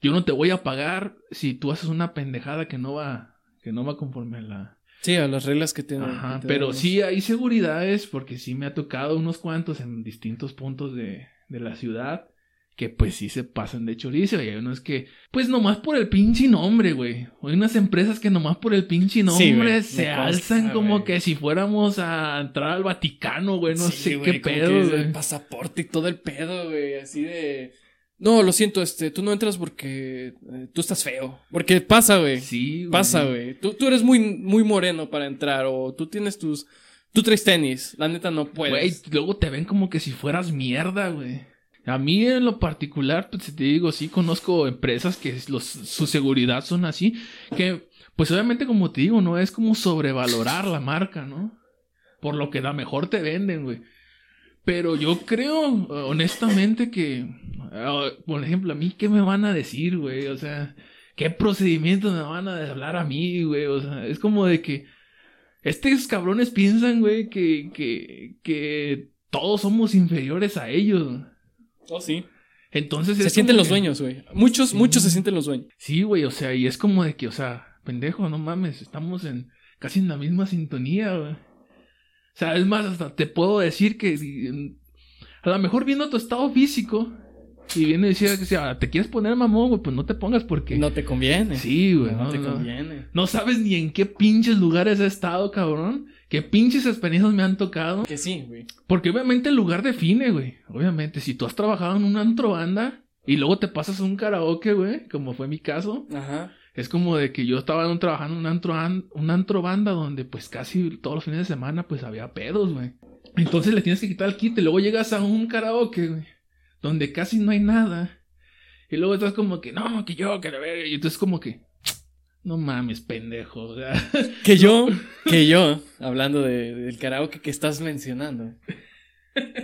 yo no te voy a pagar si tú haces una pendejada que no va, que no va conforme a la, Sí, a las reglas que tienen. Ajá, que pero sí hay seguridades porque sí me ha tocado unos cuantos en distintos puntos de, de la ciudad que pues sí se pasan de chorizo. Y hay unos que, pues nomás por el pinche nombre, güey. Hay unas empresas que nomás por el pinche nombre se alzan como que si fuéramos a entrar al Vaticano, güey. No Sí, sé güey, qué pedo, güey. El pasaporte y todo el pedo, güey. Así de. No, lo siento, este, tú no entras porque eh, tú estás feo. Porque pasa, güey. Sí, güey. Pasa, güey. Tú, tú eres muy, muy moreno para entrar. O tú tienes tus. Tú traes tenis. La neta no Güey, puedes. luego te ven como que si fueras mierda, güey. A mí en lo particular, pues te digo, sí conozco empresas que su seguridad son así, que pues obviamente como te digo, no es como sobrevalorar la marca, ¿no? Por lo que da mejor te venden, güey. Pero yo creo, honestamente, que, ah, por ejemplo, a mí, ¿qué me van a decir, güey? O sea, ¿qué procedimientos me van a hablar a mí, güey? O sea, es como de que estos cabrones piensan, güey, que, que, que todos somos inferiores a ellos. Oh, sí. Entonces Se sienten los que- dueños, güey. Muchos, Sí. muchos se sienten los dueños. Sí, güey, o sea, y es como de que, o sea, pendejo, no mames, estamos en casi en la misma sintonía, güey. O sea, es más, hasta te puedo decir que si, a lo mejor viendo tu estado físico y viene a decir que si ah, te quieres poner mamón, güey, pues no te pongas porque... No te conviene. Sí, güey, no, no, te no. conviene. No sabes ni en qué pinches lugares he estado, cabrón. Qué pinches experiencias me han tocado. Que sí, güey. Porque obviamente el lugar define, güey. Obviamente, si tú has trabajado en una antro banda y luego te pasas a un karaoke, güey, como fue mi caso, Ajá. es como de que yo estaba trabajando en un antro, an- un antro banda donde pues casi todos los fines de semana pues había pedos, güey. Entonces le tienes que quitar el kit y luego llegas a un karaoke, güey, donde casi no hay nada. Y luego estás como que, no, que yo, que la verga. Y entonces como que, no mames, pendejo. O sea, [laughs] Que yo, [laughs] que yo, hablando de- del karaoke que estás mencionando.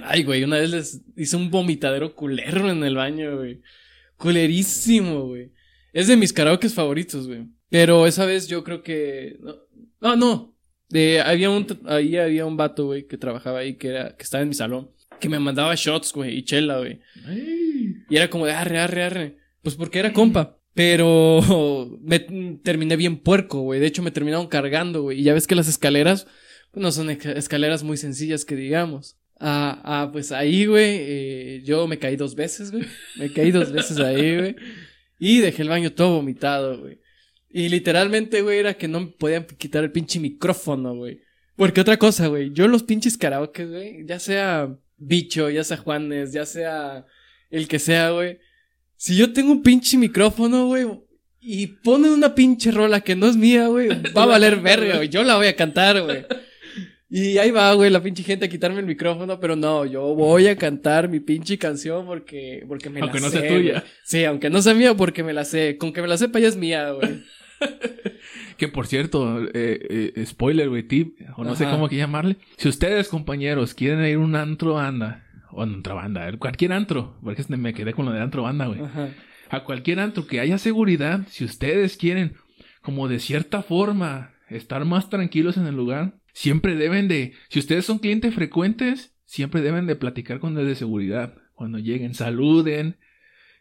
Ay, güey, una vez les hice un vomitadero culero en el baño, güey. Culerísimo, güey. Es de mis karaokes favoritos, güey. Pero esa vez yo creo que. No, no. no. De, había un, ahí había un vato, güey, que trabajaba ahí, que, era, que estaba en mi salón. Que me mandaba shots, güey, y chela, güey. Y era como de arre, arre, arre. Pues porque era compa. Pero [laughs] me terminé bien puerco, güey. De hecho, me terminaron cargando, güey. Y ya ves que las escaleras pues, no son esc- escaleras muy sencillas que digamos. Ah, ah pues ahí, güey, eh, yo me caí dos veces, güey. Me caí dos veces ahí, güey. Y dejé el baño todo vomitado, güey. Y literalmente, güey, era que no me podían quitar el pinche micrófono, güey. Porque otra cosa, güey, yo los pinches karaoke, güey, ya sea Bicho, ya sea Juanes, ya sea el que sea, güey. Si yo tengo un pinche micrófono, güey, y ponen una pinche rola que no es mía, güey, [laughs] va a valer verga, güey. Yo la voy a cantar, güey. Y ahí va, güey, la pinche gente a quitarme el micrófono, pero no, yo voy a cantar mi pinche canción porque, porque me Aunque la no sé. sea tuya. Sí, aunque no sea mía, porque me la sé. Con que me la sepa ya es mía, güey. Que por cierto, eh, eh, spoiler, güey, tip, o no sé cómo que llamarle. Si ustedes, compañeros, quieren ir a un antro banda, o a otra banda, cualquier antro, porque este me quedé con lo de antro banda, güey. A cualquier antro que haya seguridad, si ustedes quieren, como de cierta forma, estar más tranquilos en el lugar, siempre deben de, si ustedes son clientes frecuentes, siempre deben de platicar con el de seguridad. Cuando lleguen, saluden,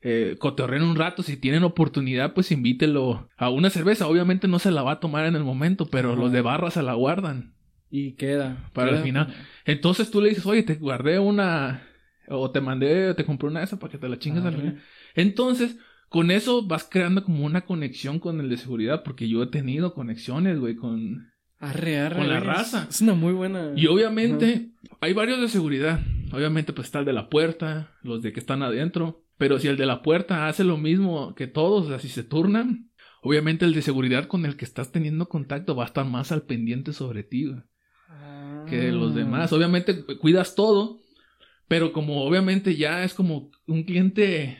eh, cotorren un rato, si tienen oportunidad, pues invítelo a una cerveza. Obviamente no se la va a tomar en el momento, pero Ajá. los de barra se la guardan. Y queda. Para queda- el final. Entonces tú le dices, oye, te guardé una, o te mandé, o te compré una de esas para que te la chingues al final. Entonces, con eso vas creando como una conexión con el de seguridad, porque yo he tenido conexiones, güey, con... Arre, arre. Con la es- raza. Es una muy buena. Y obviamente, hay varios de seguridad. Obviamente, pues está el de la puerta, los de que están adentro. Pero si el de la puerta hace lo mismo que todos, o sea, si se turnan, obviamente el de seguridad con el que estás teniendo contacto va a estar más al pendiente sobre ti, que los Ah. demás. Obviamente cu- cuidas todo, pero como obviamente ya es como un cliente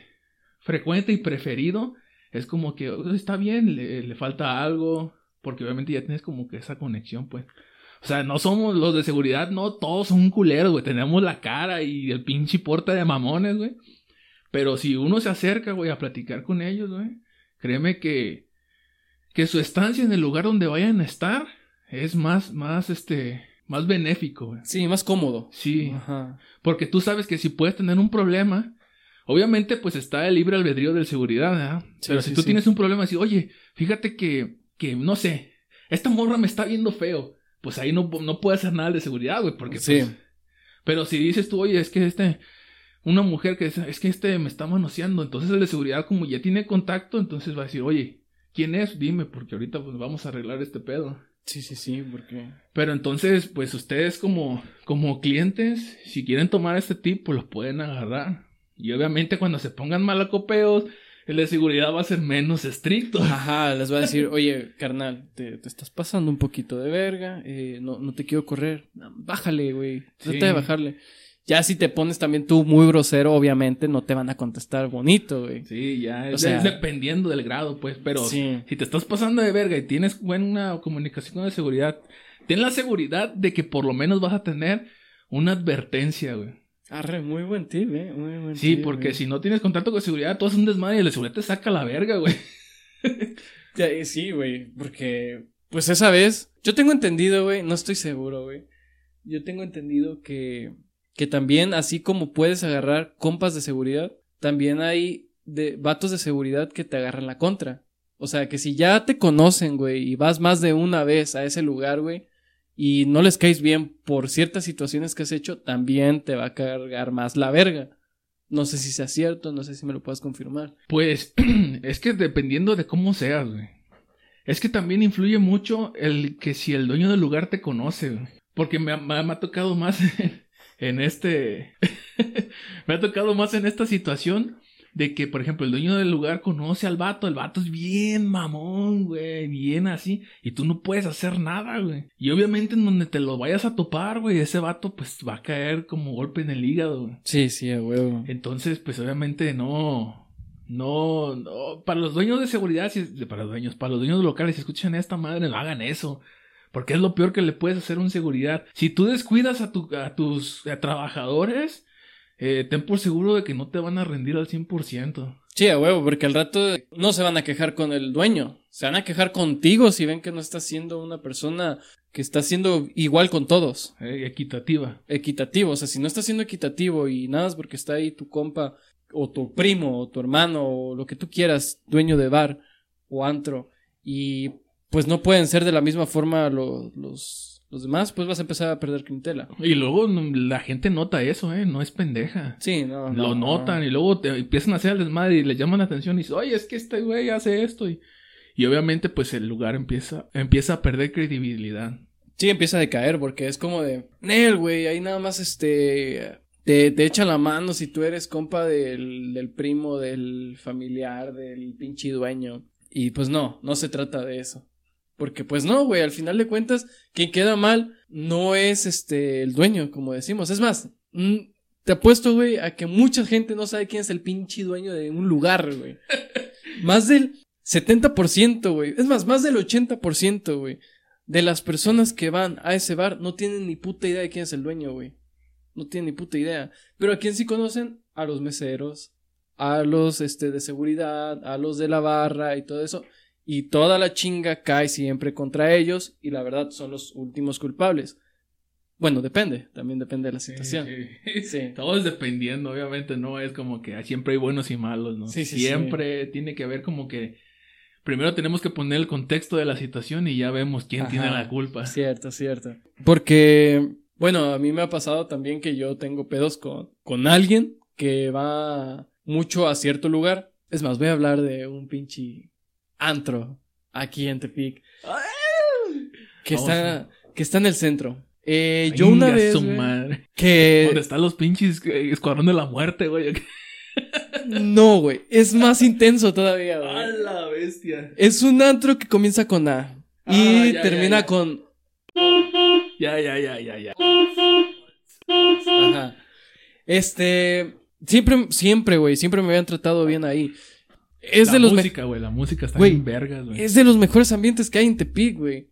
frecuente y preferido, es como que "Oh, está bien, le, le falta algo, porque obviamente ya tienes como que esa conexión, pues. O sea, no somos los de seguridad, no todos son culeros, güey. Tenemos la cara y el pinche porte de mamones, güey. Pero si uno se acerca, güey, a platicar con ellos, güey, créeme que, que su estancia en el lugar donde vayan a estar es más, más, este, más benéfico, güey. Sí, más cómodo. Sí, Ajá. porque tú sabes que si puedes tener un problema, obviamente pues está el libre albedrío del seguridad, ¿verdad? Sí, Pero sí, si tú sí. tienes un problema así, oye, fíjate que, que, no sé, esta morra me está viendo feo, pues ahí no, no puede hacer nada de seguridad, güey, porque Sí. pues, pero si dices tú, oye, es que este, una mujer que dice, es que este me está manoseando, entonces el de seguridad como ya tiene contacto, entonces va a decir, oye, ¿quién es? Dime, porque ahorita pues vamos a arreglar este pedo. Sí, sí, sí, porque... Pero entonces, pues ustedes como, como clientes, si quieren tomar este tip, pues los pueden agarrar. Y obviamente cuando se pongan malacopeos, el de seguridad va a ser menos estricto. [laughs] Ajá, les va a decir, oye, carnal, te, te estás pasando un poquito de verga, eh, no, no te quiero correr, bájale, güey, trata Sí. de bajarle. Ya si te pones también tú muy grosero, obviamente no te van a contestar bonito, güey. Sí, ya, es, O sea- es dependiendo del grado, pues, pero Sí. si te estás pasando de verga y tienes buena comunicación con la seguridad, ten la seguridad de que por lo menos vas a tener una advertencia, güey. Arre, muy buen tip, eh, muy buen Sí, tip, porque güey. si no tienes contacto con seguridad, todo es un desmadre y la seguridad te saca la verga, güey. [laughs] Eh, Sí, güey, porque pues esa vez, yo tengo entendido, güey, no estoy seguro, güey. Yo tengo entendido que que también así como puedes agarrar compas de seguridad, también hay de vatos de seguridad que te agarran la contra. O sea, que si ya te conocen, güey, y vas más de una vez a ese lugar, güey, y no les caes bien por ciertas situaciones que has hecho, también te va a cargar más la verga. No sé si sea cierto, no sé si me lo puedes confirmar. Pues [clears throat] es que dependiendo de cómo seas, güey. Es que también influye mucho el que si el dueño del lugar te conoce, güey. Porque me, me ha tocado más [laughs] en, este... [laughs] me ha tocado más en esta situación de que, por ejemplo, el dueño del lugar conoce al vato, el vato es bien mamón, güey, bien así, y tú no puedes hacer nada, güey. Y obviamente en donde te lo vayas a topar, güey, ese vato pues va a caer como golpe en el hígado, güey. Sí, sí, a huevo. Entonces, pues obviamente no. No, no. Para los dueños de seguridad, si, para los dueños, para los dueños locales, si escuchan esta madre, no hagan eso. Porque es lo peor que le puedes hacer a un seguridad. Si tú descuidas a, tu, a tus a trabajadores, eh, ten por seguro de que no te van a rendir al 100%. Sí, a huevo, porque al rato no se van a quejar con el dueño, se van a quejar contigo si ven que no estás siendo una persona que está siendo igual con todos, eh, equitativa. equitativo, o sea, si no estás siendo equitativo y nada más porque está ahí tu compa o tu primo o tu hermano o lo que tú quieras, dueño de bar o antro y pues no pueden ser de la misma forma lo- los, los demás, pues vas a empezar a perder clientela. Y luego la gente nota eso, ¿eh? No es pendeja. Sí, no. Lo no, notan y luego te empiezan a hacer el desmadre y le llaman la atención y dicen, oye, es que este güey hace esto. Y, y obviamente, pues el lugar empieza, empieza a perder credibilidad. Sí, empieza a decaer porque es como de, Nel, güey, ahí nada más este, te, te echa la mano si tú eres compa del, del primo, del familiar, del pinche dueño. Y pues no, no se trata de eso. Porque pues no, güey, al final de cuentas, quien queda mal no es este, el dueño, como decimos. Es más, mm, te apuesto, güey, a que mucha gente no sabe quién es el pinche dueño de un lugar, güey. [laughs] Más del 70%, güey. Es más, más del 80%, güey. De las personas que van a ese bar no tienen ni puta idea de quién es el dueño, güey. No tienen ni puta idea. Pero a quién sí conocen? A los meseros, a los este de seguridad, a los de la barra y todo eso. Y toda la chinga cae siempre contra ellos y la verdad son los últimos culpables. Bueno, depende, también depende de la situación. Sí. Sí. [laughs] Todo es dependiendo, obviamente, no es como que siempre hay buenos y malos, ¿no? Sí, sí, siempre tiene que haber como que primero tenemos que poner el contexto de la situación y ya vemos quién Ajá. tiene la culpa. Cierto, cierto. Porque, bueno, a mí me ha pasado también que yo tengo pedos con, con alguien que va mucho a cierto lugar. Es más, voy a hablar de un pinche antro aquí en Tepic. Que Vamos está, que está en el centro. Eh, yo una vez, su madre. que... ¿Dónde están los pinches eh, escuadrón de la muerte, güey? [laughs] No, güey, es más intenso todavía, güey. ¡A la bestia! Es un antro que comienza con A. Y Ah, ya, ya, termina ya. con Ya, ya, ya, ya, ya. Ajá. Este. Siempre, siempre, güey. Siempre me habían tratado bien ahí. Es la de los música, güey. La música está Güey, en vergas, güey. es de los mejores ambientes que hay en Tepic, güey.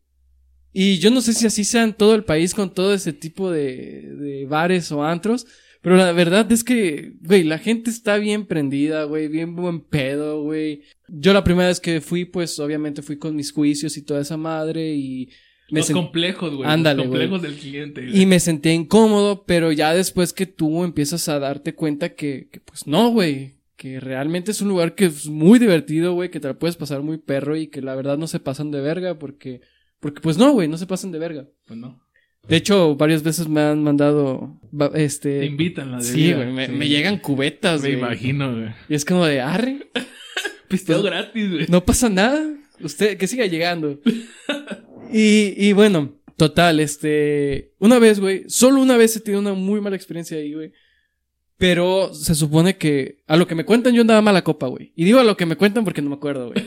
Y yo no sé si así sea en todo el país con todo ese tipo de, de bares o antros. Pero la verdad es que, güey, la gente está bien prendida, güey, bien buen pedo, güey. Yo la primera vez que fui, pues obviamente fui con mis juicios y toda esa madre y me Los complejos, güey. Ándale, Los complejos del cliente. y me sentía incómodo, pero ya después que tú empiezas a darte cuenta que, que pues no, güey. Que realmente es un lugar que es muy divertido, güey, que te la puedes pasar muy perro y que la verdad no se pasan de verga porque, porque pues no, güey, no se pasan de verga. Pues no. De hecho, varias veces me han mandado, este... Te invitan la Sí, bebida, güey, me, sí. me llegan cubetas, Me güey. imagino, güey. Y es como de, arre, [laughs] Pisteo gratis, güey. no pasa nada. Usted, que siga llegando. y, y bueno, total, este... Una vez, güey, solo una vez he tenido una muy mala experiencia ahí, güey. Pero se supone que a lo que me cuentan yo andaba mala copa, güey. Y digo a lo que me cuentan porque no me acuerdo, güey.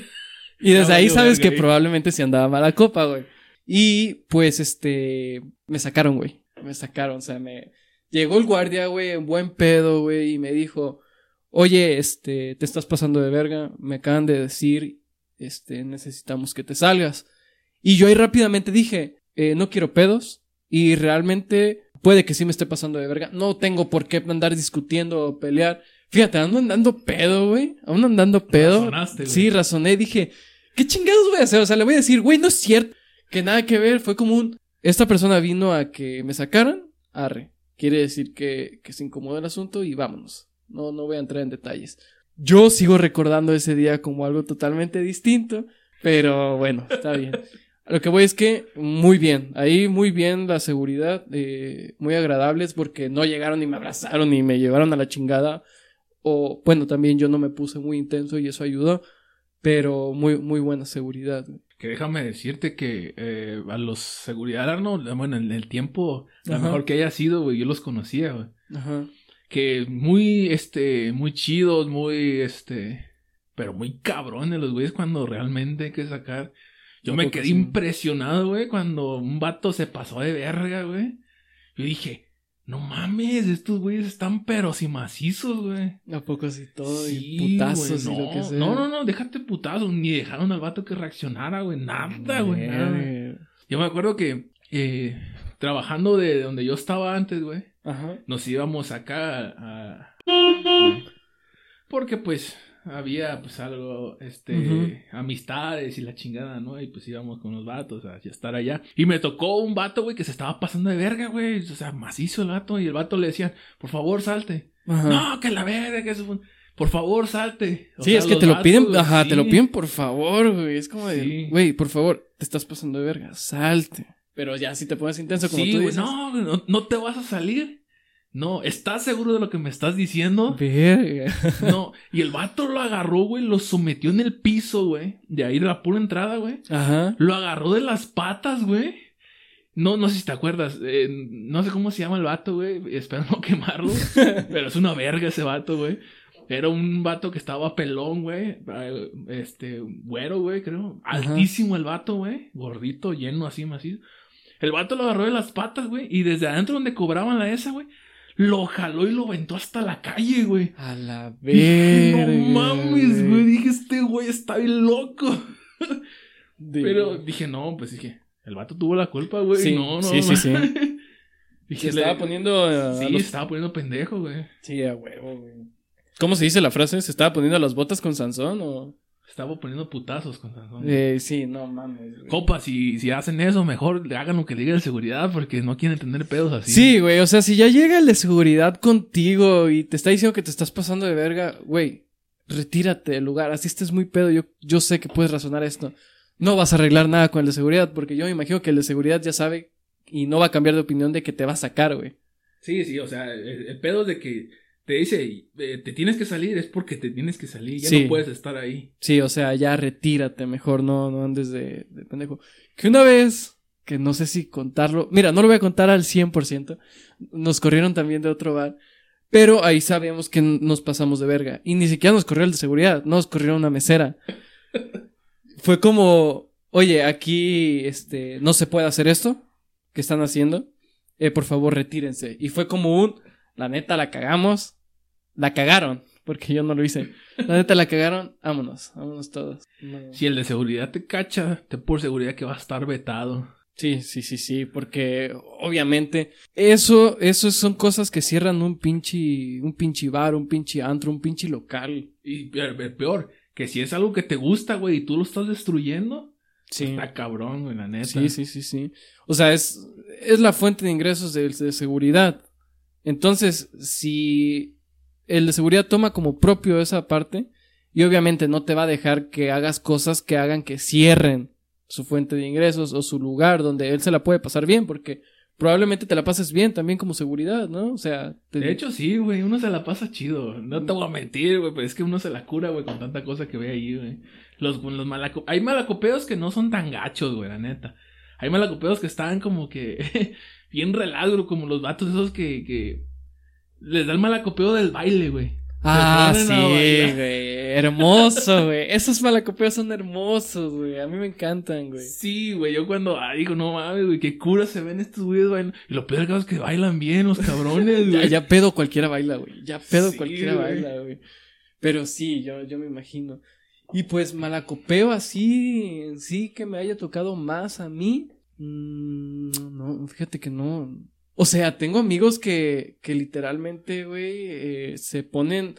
Y [laughs] desde ahí sabes verga que probablemente sí andaba mala copa, güey. Y pues este me sacaron, güey. Me sacaron, o sea, me llegó el guardia, güey, en buen pedo, güey, y me dijo, "Oye, este, te estás pasando de verga, me acaban de decir, este, necesitamos que te salgas." Y yo ahí rápidamente dije, eh, "No quiero pedos y realmente puede que sí me esté pasando de verga. No tengo por qué andar discutiendo o pelear." Fíjate, ando andando pedo, güey. Aún andando pedo. Razonaste, güey. Sí, razoné. Dije, ¿qué chingados voy a hacer? O sea, le voy a decir, güey, no es cierto. Que nada que ver. Fue como un... Esta persona vino a que me sacaran. Arre. Quiere decir que, que se incomoda el asunto y vámonos. No, no voy a entrar en detalles. Yo sigo recordando ese día como algo totalmente distinto. Pero bueno, está bien. Lo que voy es que muy bien, ahí muy bien la seguridad, eh, muy agradables porque no llegaron y me abrazaron y me llevaron a la chingada. O bueno, también yo no me puse muy intenso y eso ayudó, pero muy, muy buena seguridad. Que déjame decirte que eh, a los seguridad Arnold, bueno, en el tiempo, a lo mejor que haya sido, güey, yo los conocía, güey. Ajá. Que muy, este, muy chidos, muy, este, pero muy cabrones los güeyes cuando realmente hay que sacar. Yo ¿A me quedé sí? impresionado, güey, cuando un vato se pasó de verga, güey. Yo dije, no mames, estos güeyes están peros y macizos, güey. ¿A poco así todo? Sí, y putazos güey, y lo que no, sea. no, no, no, déjate putazos, ni dejaron al vato que reaccionara, güey, nada, güey, nada. Yo me acuerdo que eh, trabajando de donde yo estaba antes, güey, Ajá. nos íbamos acá a... Porque pues había pues algo, este, amistades y la chingada, ¿no? Y pues íbamos con los vatos a, estar allá. Y me tocó un vato, güey, que se estaba pasando de verga, güey. O sea, macizo el vato. Y el vato le decía, por favor, salte. Ajá. No, que la verga, que eso... Por favor, salte. O sí, sea, es que te lo vatos, piden, ajá, te lo piden por favor, güey. Es como de, Sí. güey, por favor, te estás pasando de verga, salte. Pero ya si te pones intenso como Sí, tú dices. no, güey, no, no te vas a salir. No, ¿estás seguro de lo que me estás diciendo? Verga. No, y el vato lo agarró, güey, lo sometió en el piso, güey. De ahí de la pura entrada, güey. Ajá. Lo agarró de las patas, güey. No, no sé si te acuerdas. eh, no sé cómo se llama el vato, güey. Espero no quemarlo. [laughs] pero es una verga ese vato, güey. Era un vato que estaba pelón, güey. eh, Este, güero, güey, creo. Ajá. Altísimo el vato, güey. Gordito, lleno así, macizo. El vato lo agarró de las patas, güey. Y desde adentro donde cobraban la esa, güey. Lo jaló y lo aventó hasta la calle, güey. A la Dije, verga. no mames, güey. Dije, este güey está bien loco. [laughs] De- Pero dije, no, pues dije, el vato tuvo la culpa, güey. Sí, no, no, sí, sí, sí. [laughs] Dije, Se estaba poniendo a Sí, los- se estaba poniendo pendejo, güey. Sí, a huevo, güey. ¿Cómo se dice la frase? ¿Se estaba poniendo las botas con Sansón o...? Estaba poniendo putazos con Sansón. Eh, sí, no mames, güey. Copa, si, si hacen eso, mejor le hagan lo que diga de seguridad porque no quieren tener pedos así. Sí, güey, o sea, si ya llega el de seguridad contigo y te está diciendo que te estás pasando de verga, güey, retírate del lugar, así estés muy pedo, yo, yo sé que puedes razonar esto. No vas a arreglar nada con el de seguridad, porque yo me imagino que el de seguridad ya sabe y no va a cambiar de opinión de que te va a sacar, güey. Sí, sí, o sea, el, el pedo es de que te dice, eh, te tienes que salir, es porque te tienes que salir, ya Sí. no puedes estar ahí. Sí, o sea, ya retírate, mejor no, no andes de, de pendejo. Que una vez, que no sé si contarlo, mira, no lo voy a contar al 100%, nos corrieron también de otro bar, pero ahí sabíamos que nos pasamos de verga. Y ni siquiera nos corrió el de seguridad, nos corrieron una mesera. [laughs] Fue como, oye, aquí, este, no se puede hacer esto que están haciendo, eh, por favor retírense. Y fue como un, la neta la cagamos, la cagaron, porque yo no lo hice. La neta la cagaron, vámonos, vámonos todos. No. Si el de seguridad te cacha, te por seguridad que va a estar vetado. Sí, sí, sí, sí, porque obviamente eso, eso son cosas que cierran un pinche, un pinche bar, un pinche antro, un pinche local. Y pe- pe- peor, que si es algo que te gusta, güey, y tú lo estás destruyendo, Sí. está cabrón, güey, la neta. Sí, sí, sí, sí. O sea, es, es la fuente de ingresos de, de seguridad. Entonces, si el de seguridad toma como propio esa parte, y obviamente no te va a dejar que hagas cosas que hagan que cierren su fuente de ingresos o su lugar donde él se la puede pasar bien, porque probablemente te la pases bien también como seguridad, ¿no? O sea, te- De hecho, sí, güey, uno se la pasa chido. No te voy a mentir, güey, pero es que uno se la cura, güey, con tanta cosa que ve ahí, güey. Los, los malaco... Hay malacopeos que no son tan gachos, güey, la neta. Hay malacopeos que están como que [laughs] bien relagro, como los vatos esos que, que les da el malacopeo del baile, güey. Ah, sí, güey. Hermoso, güey. Esos malacopeos son hermosos, güey. A mí me encantan, güey. Sí, güey, yo cuando ah, digo, no mames, güey, qué cura se ven estos güeyes bailando. Y lo peor es que bailan bien los cabrones, [laughs] Ya, güey. ya pedo cualquiera baila, güey. Ya pedo Sí, cualquiera baila, güey. Pero sí, yo, yo me imagino. Y pues malacopeo así, en sí que me haya tocado más a mí. mm, no, fíjate que no. O sea, tengo amigos que, que literalmente, güey, eh, se ponen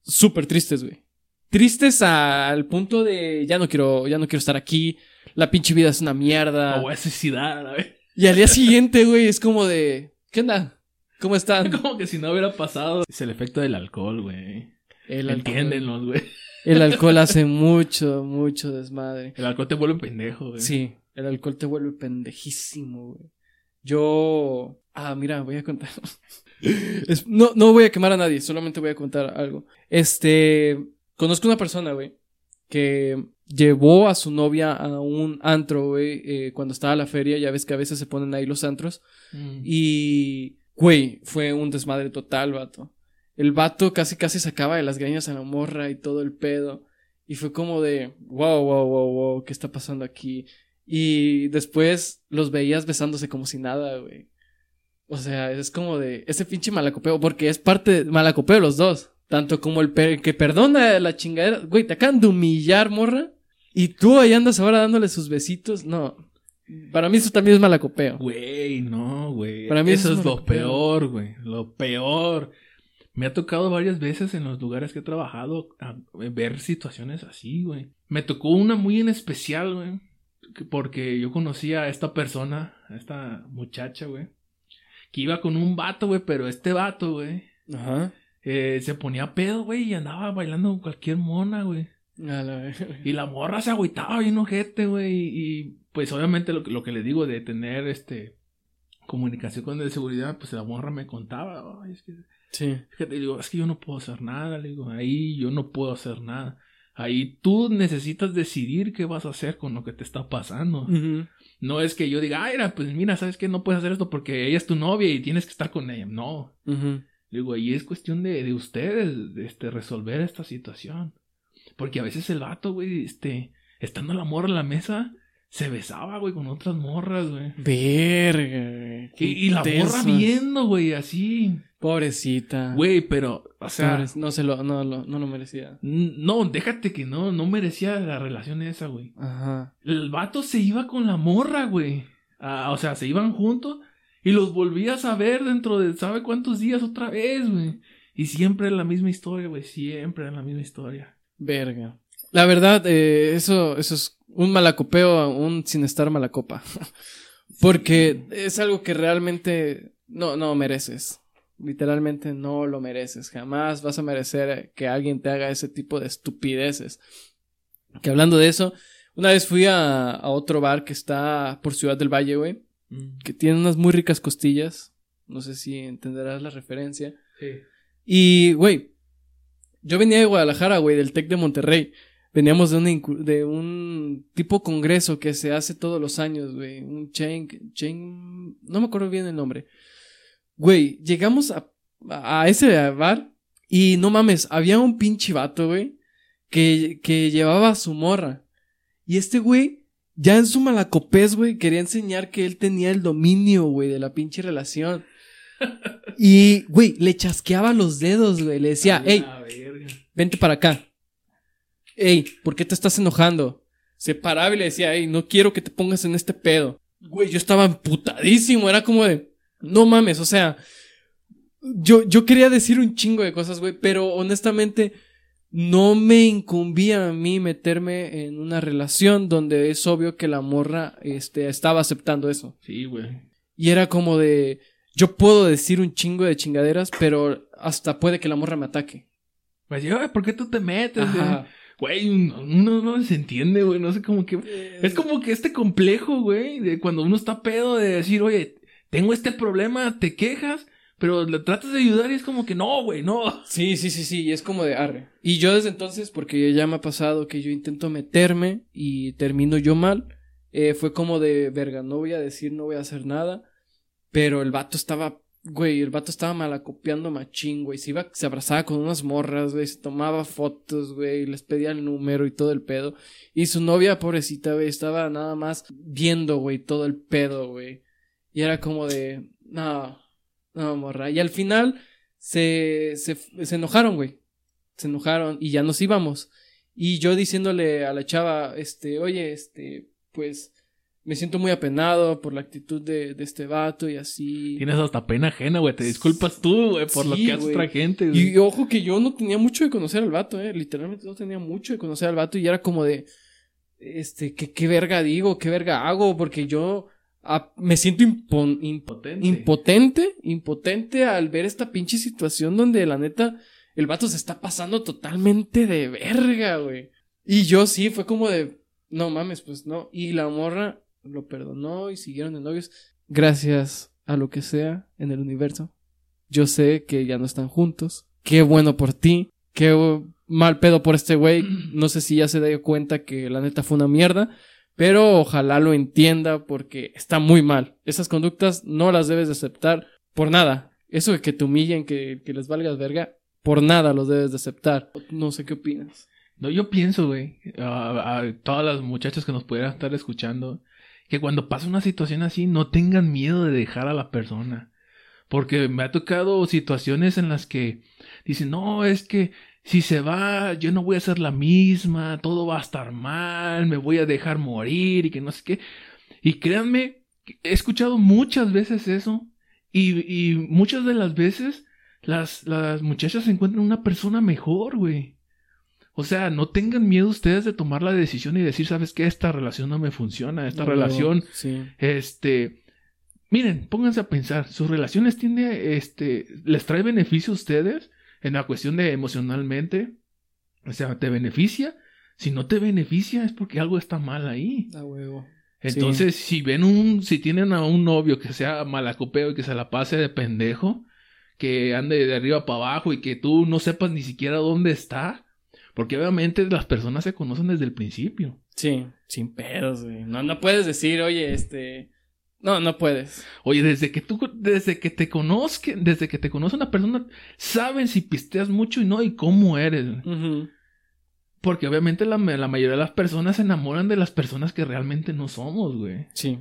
súper tristes, güey. Tristes al punto de ya no quiero, ya no quiero estar aquí. La pinche vida es una mierda. Me voy a suicidar, vez. Y al día siguiente, güey, es como de, ¿qué onda? ¿Cómo están? [laughs] Como que si no hubiera pasado. Es el efecto del alcohol, güey. El alcohol. Entiéndenlos, güey. El alcohol hace [laughs] mucho, mucho desmadre. El alcohol te vuelve pendejo, güey. Sí, el alcohol te vuelve pendejísimo, güey. Yo... Ah, mira, voy a contar. [laughs] Es- no, no voy a quemar a nadie, solamente voy a contar algo. Este... Conozco una persona, güey, que llevó a su novia a un antro, güey, eh, cuando estaba la feria. Ya ves que a veces se ponen ahí los antros. Mm. Y, güey, fue un desmadre total, vato. El vato casi casi sacaba de las greñas a la morra y todo el pedo. Y fue como de, wow, wow, wow, wow, ¿qué está pasando aquí? Y después los veías besándose como si nada, güey. O sea, es como de ese pinche malacopeo, porque es parte de malacopeo los dos. Tanto como el que perdona la chingadera. Güey, te acaban de humillar, morra. Y tú ahí andas ahora dándole sus besitos. No. Para mí eso también es malacopeo. Güey, no, güey. Para mí eso eso es lo peor. peor, güey. Lo peor. Me ha tocado varias veces en los lugares que he trabajado a- ver situaciones así, güey. Me tocó una muy en especial, güey. Que- Porque yo conocía a esta persona, a esta muchacha, güey. Que iba con un vato, güey, pero este vato, güey, Ajá. eh, se ponía pedo, güey, y andaba bailando con cualquier mona, güey. La. Y la morra se agüitaba bien ojete, güey. Y, y, pues obviamente lo, que- lo que le digo de tener este comunicación con el de seguridad, pues la morra me contaba, ay, es que, Sí. fíjate, digo, es que yo no puedo hacer nada, le digo, ahí yo no puedo hacer nada. Ahí tú necesitas decidir qué vas a hacer con lo que te está pasando. No es que yo diga, ay, era, pues mira, sabes que no puedes hacer esto porque ella es tu novia y tienes que estar con ella. No. Le Digo, ahí es cuestión de, de ustedes, de, este, resolver esta situación. Porque a veces el vato, güey, este, estando la morra en la mesa, se besaba, güey, con otras morras, güey. Verga, güey. Y, y la morra viendo, güey, así. Pobrecita. Güey, pero, o sea, no se lo, no, lo- no lo merecía. no, déjate que no, no merecía la relación esa, güey. Ajá. El vato se iba con la morra, güey. Ah, o sea, se iban juntos y los volvías a ver dentro de sabe cuántos días otra vez, güey. Y siempre la misma historia, güey, siempre la misma historia. Verga. La verdad, eh, eso, eso es un malacopeo aún sin estar malacopa. [laughs] Porque es algo que realmente no, no mereces. Literalmente no lo mereces. Jamás vas a merecer que alguien te haga ese tipo de estupideces. Que hablando de eso, una vez fui a, a otro bar que está por Ciudad del Valle, güey. Que tiene unas muy ricas costillas. No sé si entenderás la referencia. Sí. Y, güey, yo venía de Guadalajara, güey, del TEC de Monterrey. Veníamos de un, de un tipo congreso que se hace todos los años, güey. Un chain, chain, no me acuerdo bien el nombre. Güey, llegamos a, a ese bar y no mames, había un pinche vato, güey, que, que llevaba a su morra. Y este güey, ya en su malacopés, güey, quería enseñar que él tenía el dominio, güey, de la pinche relación. [laughs] Y, güey, le chasqueaba los dedos, güey. Le decía, hey, vente para acá. Ey, ¿por qué te estás enojando? Se paraba y le decía, ey, no quiero que te pongas en este pedo. Güey, yo estaba emputadísimo. Era como de, no mames, o sea, yo, yo quería decir un chingo de cosas, güey, pero honestamente no me incumbía a mí meterme en una relación donde es obvio que la morra, este, estaba aceptando eso. Sí, güey. Y era como de, yo puedo decir un chingo de chingaderas, pero hasta puede que la morra me ataque. Pues yo, "Ay, ¿por qué tú te metes? Ajá. Güey, uno, uno no se entiende, güey. No sé cómo que. Es como que este complejo, güey, de cuando uno está pedo de decir, oye, tengo este problema, te quejas, pero le tratas de ayudar y es como que no, güey, no. [laughs] Sí, sí, sí, sí, y es como de arre. Y yo desde entonces, porque ya me ha pasado que yo intento meterme y termino yo mal, eh, fue como de verga, no voy a decir, no voy a hacer nada, pero el vato estaba, güey, el vato estaba malacopiando machín, güey, se iba, se abrazaba con unas morras, güey, se tomaba fotos, güey, les pedía el número y todo el pedo, y su novia, pobrecita, güey, estaba nada más viendo, güey, todo el pedo, güey, y era como de, no, no, morra. Y al final se, se, se enojaron, güey. Se enojaron y ya nos íbamos. Y yo diciéndole a la chava, este, oye, este, pues, me siento muy apenado por la actitud de, de este vato y así. Tienes hasta pena ajena, güey. Te disculpas tú, güey, por lo que hace otra gente. Y ojo que yo no tenía mucho de conocer al vato, eh. Literalmente no tenía mucho de conocer al vato y era como de, este, ¿qué, qué verga digo? ¿Qué verga hago? Porque yo ah, me siento impon- imp- Potente. impotente, impotente al ver esta pinche situación donde la neta el vato se está pasando totalmente de verga, güey. Y yo sí, fue como de, no mames, pues no. Y la morra lo perdonó y siguieron de novios. Gracias a lo que sea en el universo. Yo sé que ya no están juntos. Qué bueno por ti. Qué mal pedo por este güey. [clears throat] No sé si ya se dio cuenta que la neta fue una mierda. Pero ojalá lo entienda porque está muy mal. Esas conductas no las debes de aceptar por nada. Eso de que te humillen, que, que les valgas verga, por nada los debes de aceptar. No sé qué opinas. No, yo pienso, güey, a, a todas las muchachas que nos pudieran estar escuchando, que cuando pasa una situación así, no tengan miedo de dejar a la persona. Porque me ha tocado situaciones en las que dicen, no, es que si se va, yo no voy a ser la misma, todo va a estar mal, me voy a dejar morir y que no sé qué. Y créanme, he escuchado muchas veces eso y, y muchas de las veces las, las muchachas encuentran una persona mejor, güey. O sea, no tengan miedo ustedes de tomar la decisión y decir, ¿sabes qué? Esta relación no me funciona, esta No, relación, Sí. este... Miren, pónganse a pensar, sus relaciones tiene, este, les trae beneficio a ustedes en la cuestión de emocionalmente, o sea, te beneficia. Si no te beneficia es porque algo está mal ahí. A huevo. Entonces, si ven un, si tienen a un novio que sea malacopeo y que se la pase de pendejo, que ande de arriba para abajo y que tú no sepas ni siquiera dónde está, porque obviamente las personas se conocen desde el principio. Sí, sin pedos, güey. No, no puedes decir, oye, este. No, no puedes. Oye, desde que tú, desde que te conozca, desde que te conoce una persona, saben si pisteas mucho y no y cómo eres. Porque obviamente la, la mayoría de las personas se enamoran de las personas que realmente no somos, güey. Sí.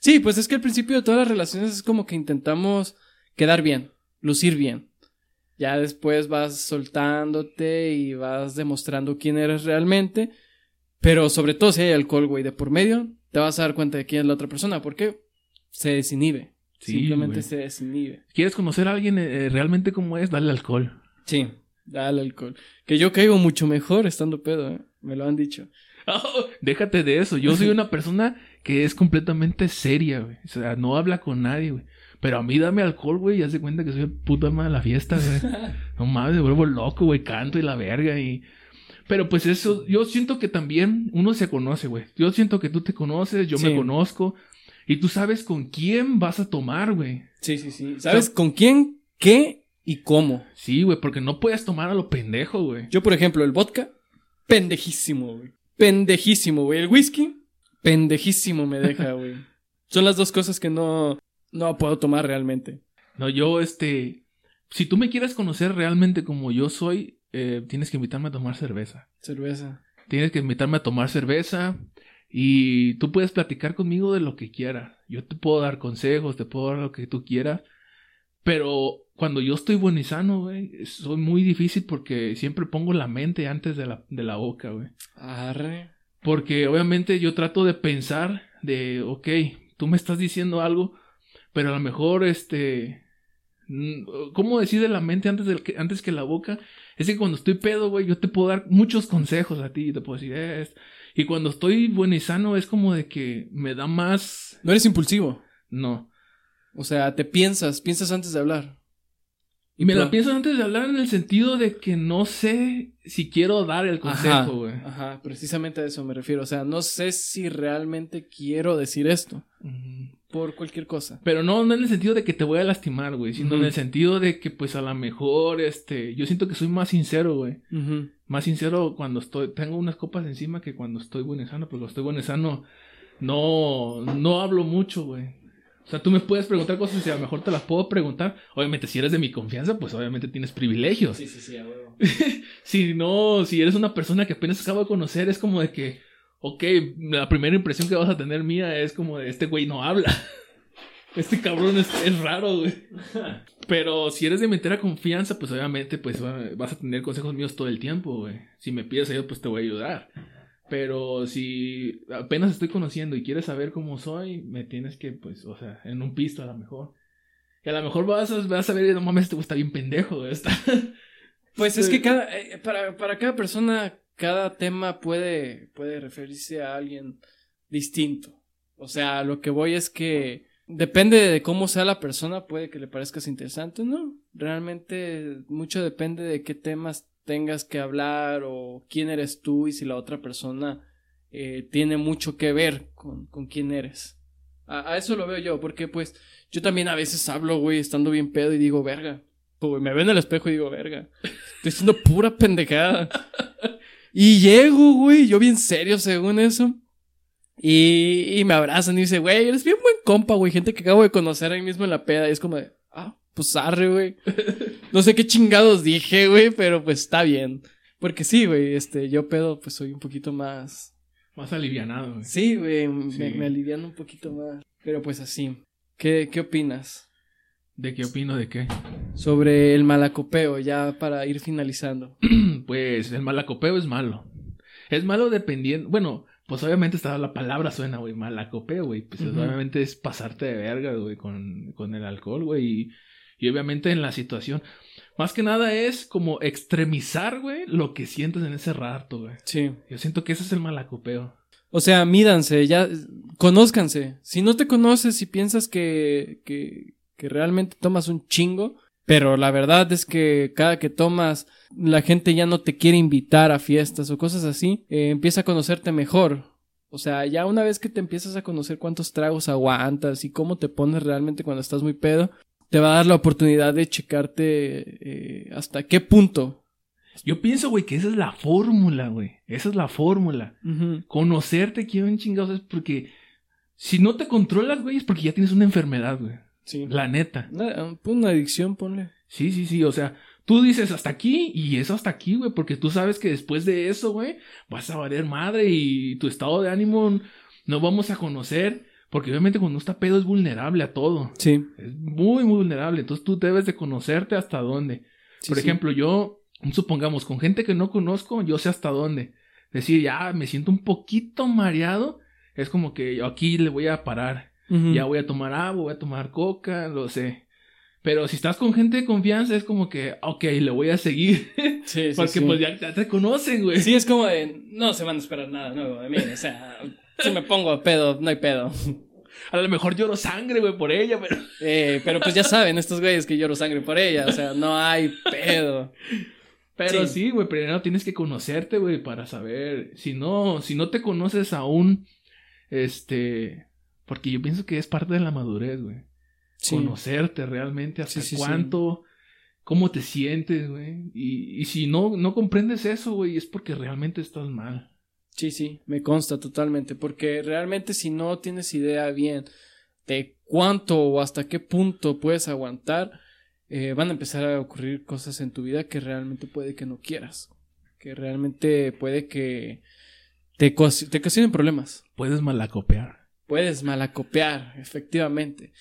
Sí, pues es que al principio de todas las relaciones es como que intentamos quedar bien, lucir bien. Ya después vas soltándote y vas demostrando quién eres realmente. Pero sobre todo si hay alcohol, güey, de por medio, te vas a dar cuenta de quién es la otra persona. porque Se desinhibe. Sí, Simplemente güey. se desinhibe. ¿Quieres conocer a alguien eh, realmente como es? Dale alcohol. Sí, dale alcohol. Que yo caigo mucho mejor estando pedo, ¿eh? Me lo han dicho. Oh, [laughs] déjate de eso. Yo soy [laughs] una persona que es completamente seria, güey. O sea, no habla con nadie, güey. Pero a mí dame alcohol, güey, y haz de cuenta que soy el puto ama de la fiesta, güey. [laughs] No mames, me vuelvo loco, güey, canto y la verga y... Pero pues eso, yo siento que también uno se conoce, güey. Yo siento que tú te conoces, yo me conozco. Y tú sabes con quién vas a tomar, güey. Sí, sí, sí. ¿Sabes con quién, qué y cómo? Sí, güey, porque no puedes tomar a lo pendejo, güey. Yo, por ejemplo, el vodka, pendejísimo, güey. Pendejísimo, güey. El whisky, pendejísimo me deja, [laughs] güey. Son las dos cosas que no, no puedo tomar realmente. No, yo, este... Si tú me quieres conocer realmente como yo soy, eh, tienes que invitarme a tomar cerveza. Cerveza. Tienes que invitarme a tomar cerveza y tú puedes platicar conmigo de lo que quieras. Yo te puedo dar consejos, te puedo dar lo que tú quieras. Pero cuando yo estoy bueno y sano, güey, soy muy difícil porque siempre pongo la mente antes de la, de la boca, güey. Arre. Porque obviamente yo trato de pensar de, ok, tú me estás diciendo algo, pero a lo mejor este... mm, ¿Cómo decide la mente antes, del que, antes que la boca? Es que cuando estoy pedo, güey, yo te puedo dar muchos consejos a ti. Te puedo decir, "Eh, y cuando estoy bueno y sano es como de que me da más... No eres impulsivo. No. O sea, te piensas, piensas antes de hablar. Y me la pienso antes de hablar en el sentido de que no sé si quiero dar el consejo, güey. ajá, precisamente a eso me refiero. O sea, no sé si realmente quiero decir esto. Por cualquier cosa. Pero no, no en el sentido de que te voy a lastimar, güey, sino en el sentido de que, pues, a lo mejor, este, yo siento que soy más sincero, güey. Más sincero cuando estoy, tengo unas copas encima que cuando estoy buen sano, porque cuando estoy buen sano, no, no hablo mucho, güey. O sea, tú me puedes preguntar cosas y a lo mejor te las puedo preguntar. Obviamente, si eres de mi confianza, pues obviamente tienes privilegios. Sí, sí, sí, a huevo. [laughs] si no, si eres una persona que apenas acabo de conocer, es como de que, ok, la primera impresión que vas a tener mía es como de este güey no habla. [laughs] Este cabrón es, raro, güey. [laughs] Pero si eres de mi entera confianza, pues obviamente pues vas a tener consejos míos todo el tiempo, güey. Si me pides ayuda, pues te voy a ayudar. Pero si apenas estoy conociendo y quieres saber cómo soy, me tienes que, pues, o sea, en un pisto a lo mejor. Y a lo mejor vas a, vas a ver, no mames, este está bien pendejo, güey. [laughs] Pues es que cada, eh, para, para cada persona, cada tema puede, puede referirse a alguien distinto. O sea, lo que voy es que depende de cómo sea la persona, puede que le parezcas interesante, ¿no? Realmente mucho depende de qué temas tengas que hablar o quién eres tú y si la otra persona eh, tiene mucho que ver con, con quién eres. A, eso lo veo yo, porque pues yo también a veces hablo, güey, estando bien pedo y digo, verga. me veo en el espejo y digo, verga. Estoy haciendo pura pendejada. [laughs] y llego, güey, yo bien serio según eso. Y, y me abrazan y dice, güey, eres bien buen compa, güey. Gente que acabo de conocer ahí mismo en la peda. Y es como de, ah, pues arre, güey. No sé qué chingados dije, güey, pero pues está bien. Porque sí, güey, este, yo pedo, pues soy un poquito más. Más alivianado, güey. Sí, güey, Me, me, alivian un poquito más. Pero pues así. ¿Qué, qué opinas? ¿De qué opino de qué? Sobre el malacopeo, ya para ir finalizando. [clears throat] pues el malacopeo es malo. Es malo dependiendo. Bueno, pues obviamente está la palabra suena, güey, malacopeo, güey. Pues obviamente es pasarte de verga, güey, con, con el alcohol, güey. Y y obviamente en la situación. Más que nada es como extremizar, güey, lo que sientes en ese rato, güey. Sí. Yo siento que ese es el malacopeo. O sea, mídanse, ya, conózcanse. Si no te conoces y piensas que, que, que realmente tomas un chingo, pero la verdad es que cada que tomas, la gente ya no te quiere invitar a fiestas o cosas así, eh, empieza a conocerte mejor. O sea, ya una vez que te empiezas a conocer cuántos tragos aguantas y cómo te pones realmente cuando estás muy pedo, te va a dar la oportunidad de checarte eh, hasta qué punto. Yo pienso, güey, que esa es la fórmula, güey. Esa es la fórmula. Conocerte quién chingados es porque si no te controlas, güey, es porque ya tienes una enfermedad, güey. Sí. La neta. Una, una adicción, ponle. Sí, sí, sí. O sea, tú dices hasta aquí y eso hasta aquí, güey, porque tú sabes que después de eso, güey, vas a valer madre y tu estado de ánimo no vamos a conocer porque obviamente cuando uno está pedo es vulnerable a todo. Sí. Es muy, muy vulnerable. Entonces tú debes de conocerte hasta dónde. Por ejemplo, yo, supongamos, con gente que no conozco, yo sé hasta dónde. Decir, ya me siento un poquito mareado. Es como que yo aquí le voy a parar. Ya voy a tomar agua, voy a tomar coca, lo sé. Pero si estás con gente de confianza, es como que, ok, le voy a seguir. [laughs] Sí, sí, Porque pues ya, ya, te conocen, güey. Sí, es como de, no se van a esperar nada nuevo de mí. O sea, si me pongo a pedo, no hay pedo. A lo mejor lloro sangre, güey, por ella, pero. [laughs] Eh, pero pues ya saben, estos güeyes que lloro sangre por ella. O sea, no hay pedo. Pero sí, güey, primero tienes que conocerte, güey, para saber. Si no, si no te conoces aún, este. Porque yo pienso que es parte de la madurez, güey. Conocerte realmente, hasta cuánto, cómo te sientes, güey. Y, y si no, no comprendes eso, güey, es porque realmente estás mal. Sí, sí, me consta totalmente, porque realmente si no tienes idea bien de cuánto o hasta qué punto puedes aguantar, eh, van a empezar a ocurrir cosas en tu vida que realmente puede que no quieras, que realmente puede que te, te ocasionen problemas. Puedes malacopear. Puedes malacopear, efectivamente.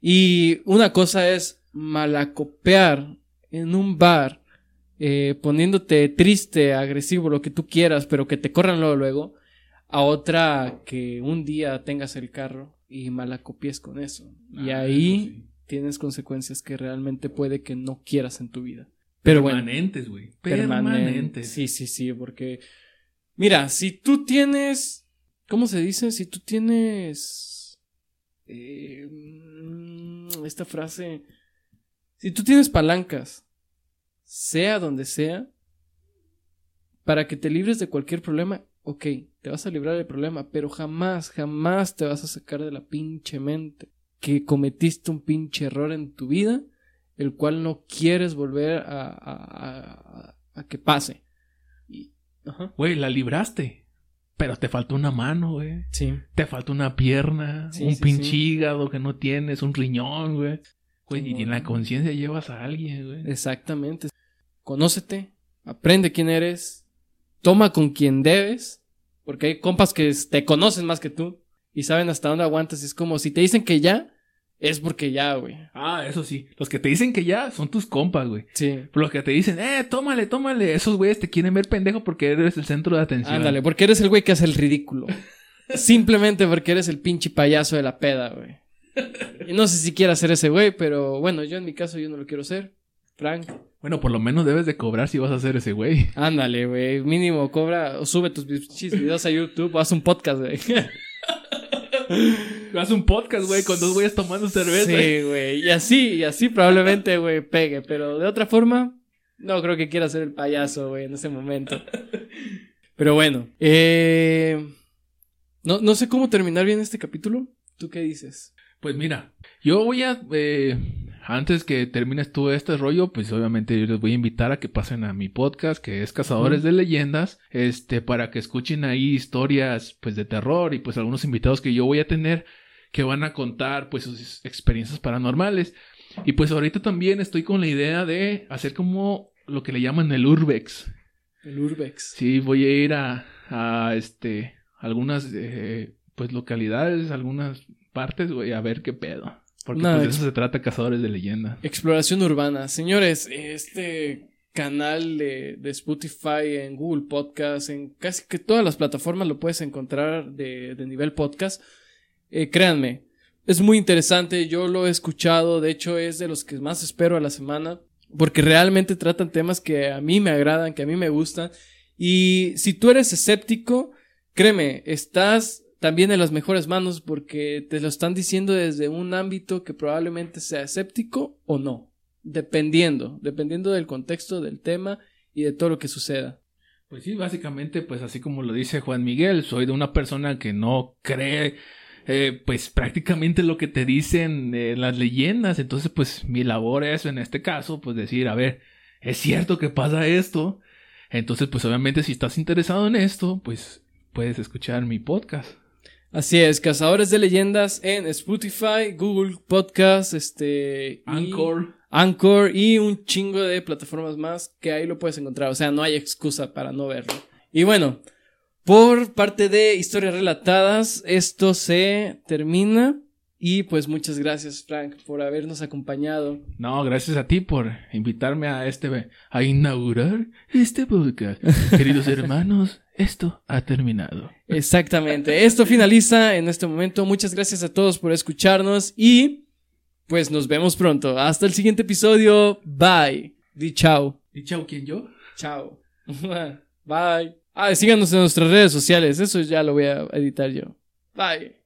Y una cosa es malacopear en un bar eh, poniéndote triste, agresivo, lo que tú quieras, pero que te corran luego, luego, a otra que un día tengas el carro y malacopies con eso. y ah, ahí tienes consecuencias que realmente puede que no quieras en tu vida. Pero permanentes, güey. Permanentes. Sí, sí, sí, porque mira, si tú tienes, ¿cómo se dice? Si tú tienes eh, mm, esta frase, si tú tienes palancas sea donde sea, para que te libres de cualquier problema, ok, te vas a librar del problema, pero jamás, jamás te vas a sacar de la pinche mente que cometiste un pinche error en tu vida, el cual no quieres volver a, a, que pase. Güey, la libraste. Pero te faltó una mano, güey. Sí. Te falta una pierna, Sí, un sí, pinche sí. hígado que no tienes, un riñón, güey. Güey, y en la conciencia llevas a alguien, güey. Exactamente. Conócete, aprende quién eres, toma con quien debes, porque hay compas que te conocen más que tú y saben hasta dónde aguantas. Es como si te dicen que ya, es porque ya, güey. Ah, eso sí. Los que te dicen que ya son tus compas, güey. Sí. Pero los que te dicen, eh, tómale, tómale. Esos güeyes te quieren ver pendejo porque eres el centro de atención. Ándale, porque eres el güey que hace el ridículo. [laughs] Simplemente porque eres el pinche payaso de la peda, güey. Y no sé si quiera ser ese güey, pero bueno, yo en mi caso yo no lo quiero ser. Frank, Bueno, por lo menos debes de cobrar si vas a ser ese güey. ándale, güey. Mínimo cobra o sube tus videos a YouTube o haz un podcast, güey. [laughs] [laughs] Haz un podcast, güey, con dos güeyes tomando cerveza. Sí, güey. Y así, y así probablemente, güey, pegue. Pero de otra forma, no creo que quiera ser el payaso, güey, en ese momento. Pero bueno, eh... no, no sé cómo terminar bien este capítulo. ¿Tú qué dices? Pues mira, yo voy a, eh, antes que termines todo este rollo, pues obviamente yo les voy a invitar a que pasen a mi podcast, que es Cazadores de Leyendas, este, para que escuchen ahí historias, pues, de terror y pues algunos invitados que yo voy a tener que van a contar, pues, sus experiencias paranormales. Y pues ahorita también estoy con la idea de hacer como lo que le llaman el Urbex. El Urbex. Sí, voy a ir a, a este, algunas, eh, pues, localidades, algunas partes, güey, a ver qué pedo. Porque pues de eso se trata Cazadores de Leyendas. Exploración urbana. Señores, este canal de, de Spotify, en Google Podcast, en casi que todas las plataformas lo puedes encontrar de, de nivel podcast. Eh, créanme, es muy interesante. Yo lo he escuchado. De hecho, es de los que más espero a la semana. Porque realmente tratan temas que a mí me agradan, que a mí me gustan. Y si tú eres escéptico, créeme, estás también en las mejores manos porque te lo están diciendo desde un ámbito que probablemente sea escéptico o no. Dependiendo, dependiendo del contexto del tema y de todo lo que suceda. Pues sí, básicamente, pues así como lo dice Juan Miguel, soy de una persona que no cree, eh, pues prácticamente lo que te dicen eh, las leyendas. Entonces, pues mi labor es, en este caso, pues decir, a ver, es cierto que pasa esto. Entonces, pues obviamente si estás interesado en esto, pues puedes escuchar mi podcast. Así es, Cazadores de Leyendas en Spotify, Google Podcast, este... y- Anchor. Anchor y un chingo de plataformas más que ahí lo puedes encontrar. O sea, no hay excusa para no verlo. Y bueno, por parte de historias relatadas, esto se termina. Y pues muchas gracias, Frank, por habernos acompañado. No, gracias a ti por invitarme a este, a inaugurar este podcast. [laughs] Queridos hermanos, esto ha terminado. Exactamente. Esto finaliza en este momento. Muchas gracias a todos por escucharnos y pues nos vemos pronto. Hasta el siguiente episodio. Bye. Di chao. ¿Y chao, quién yo? Chao. [laughs] Bye. Ah, síganos en nuestras redes sociales. Eso ya lo voy a editar yo. Bye.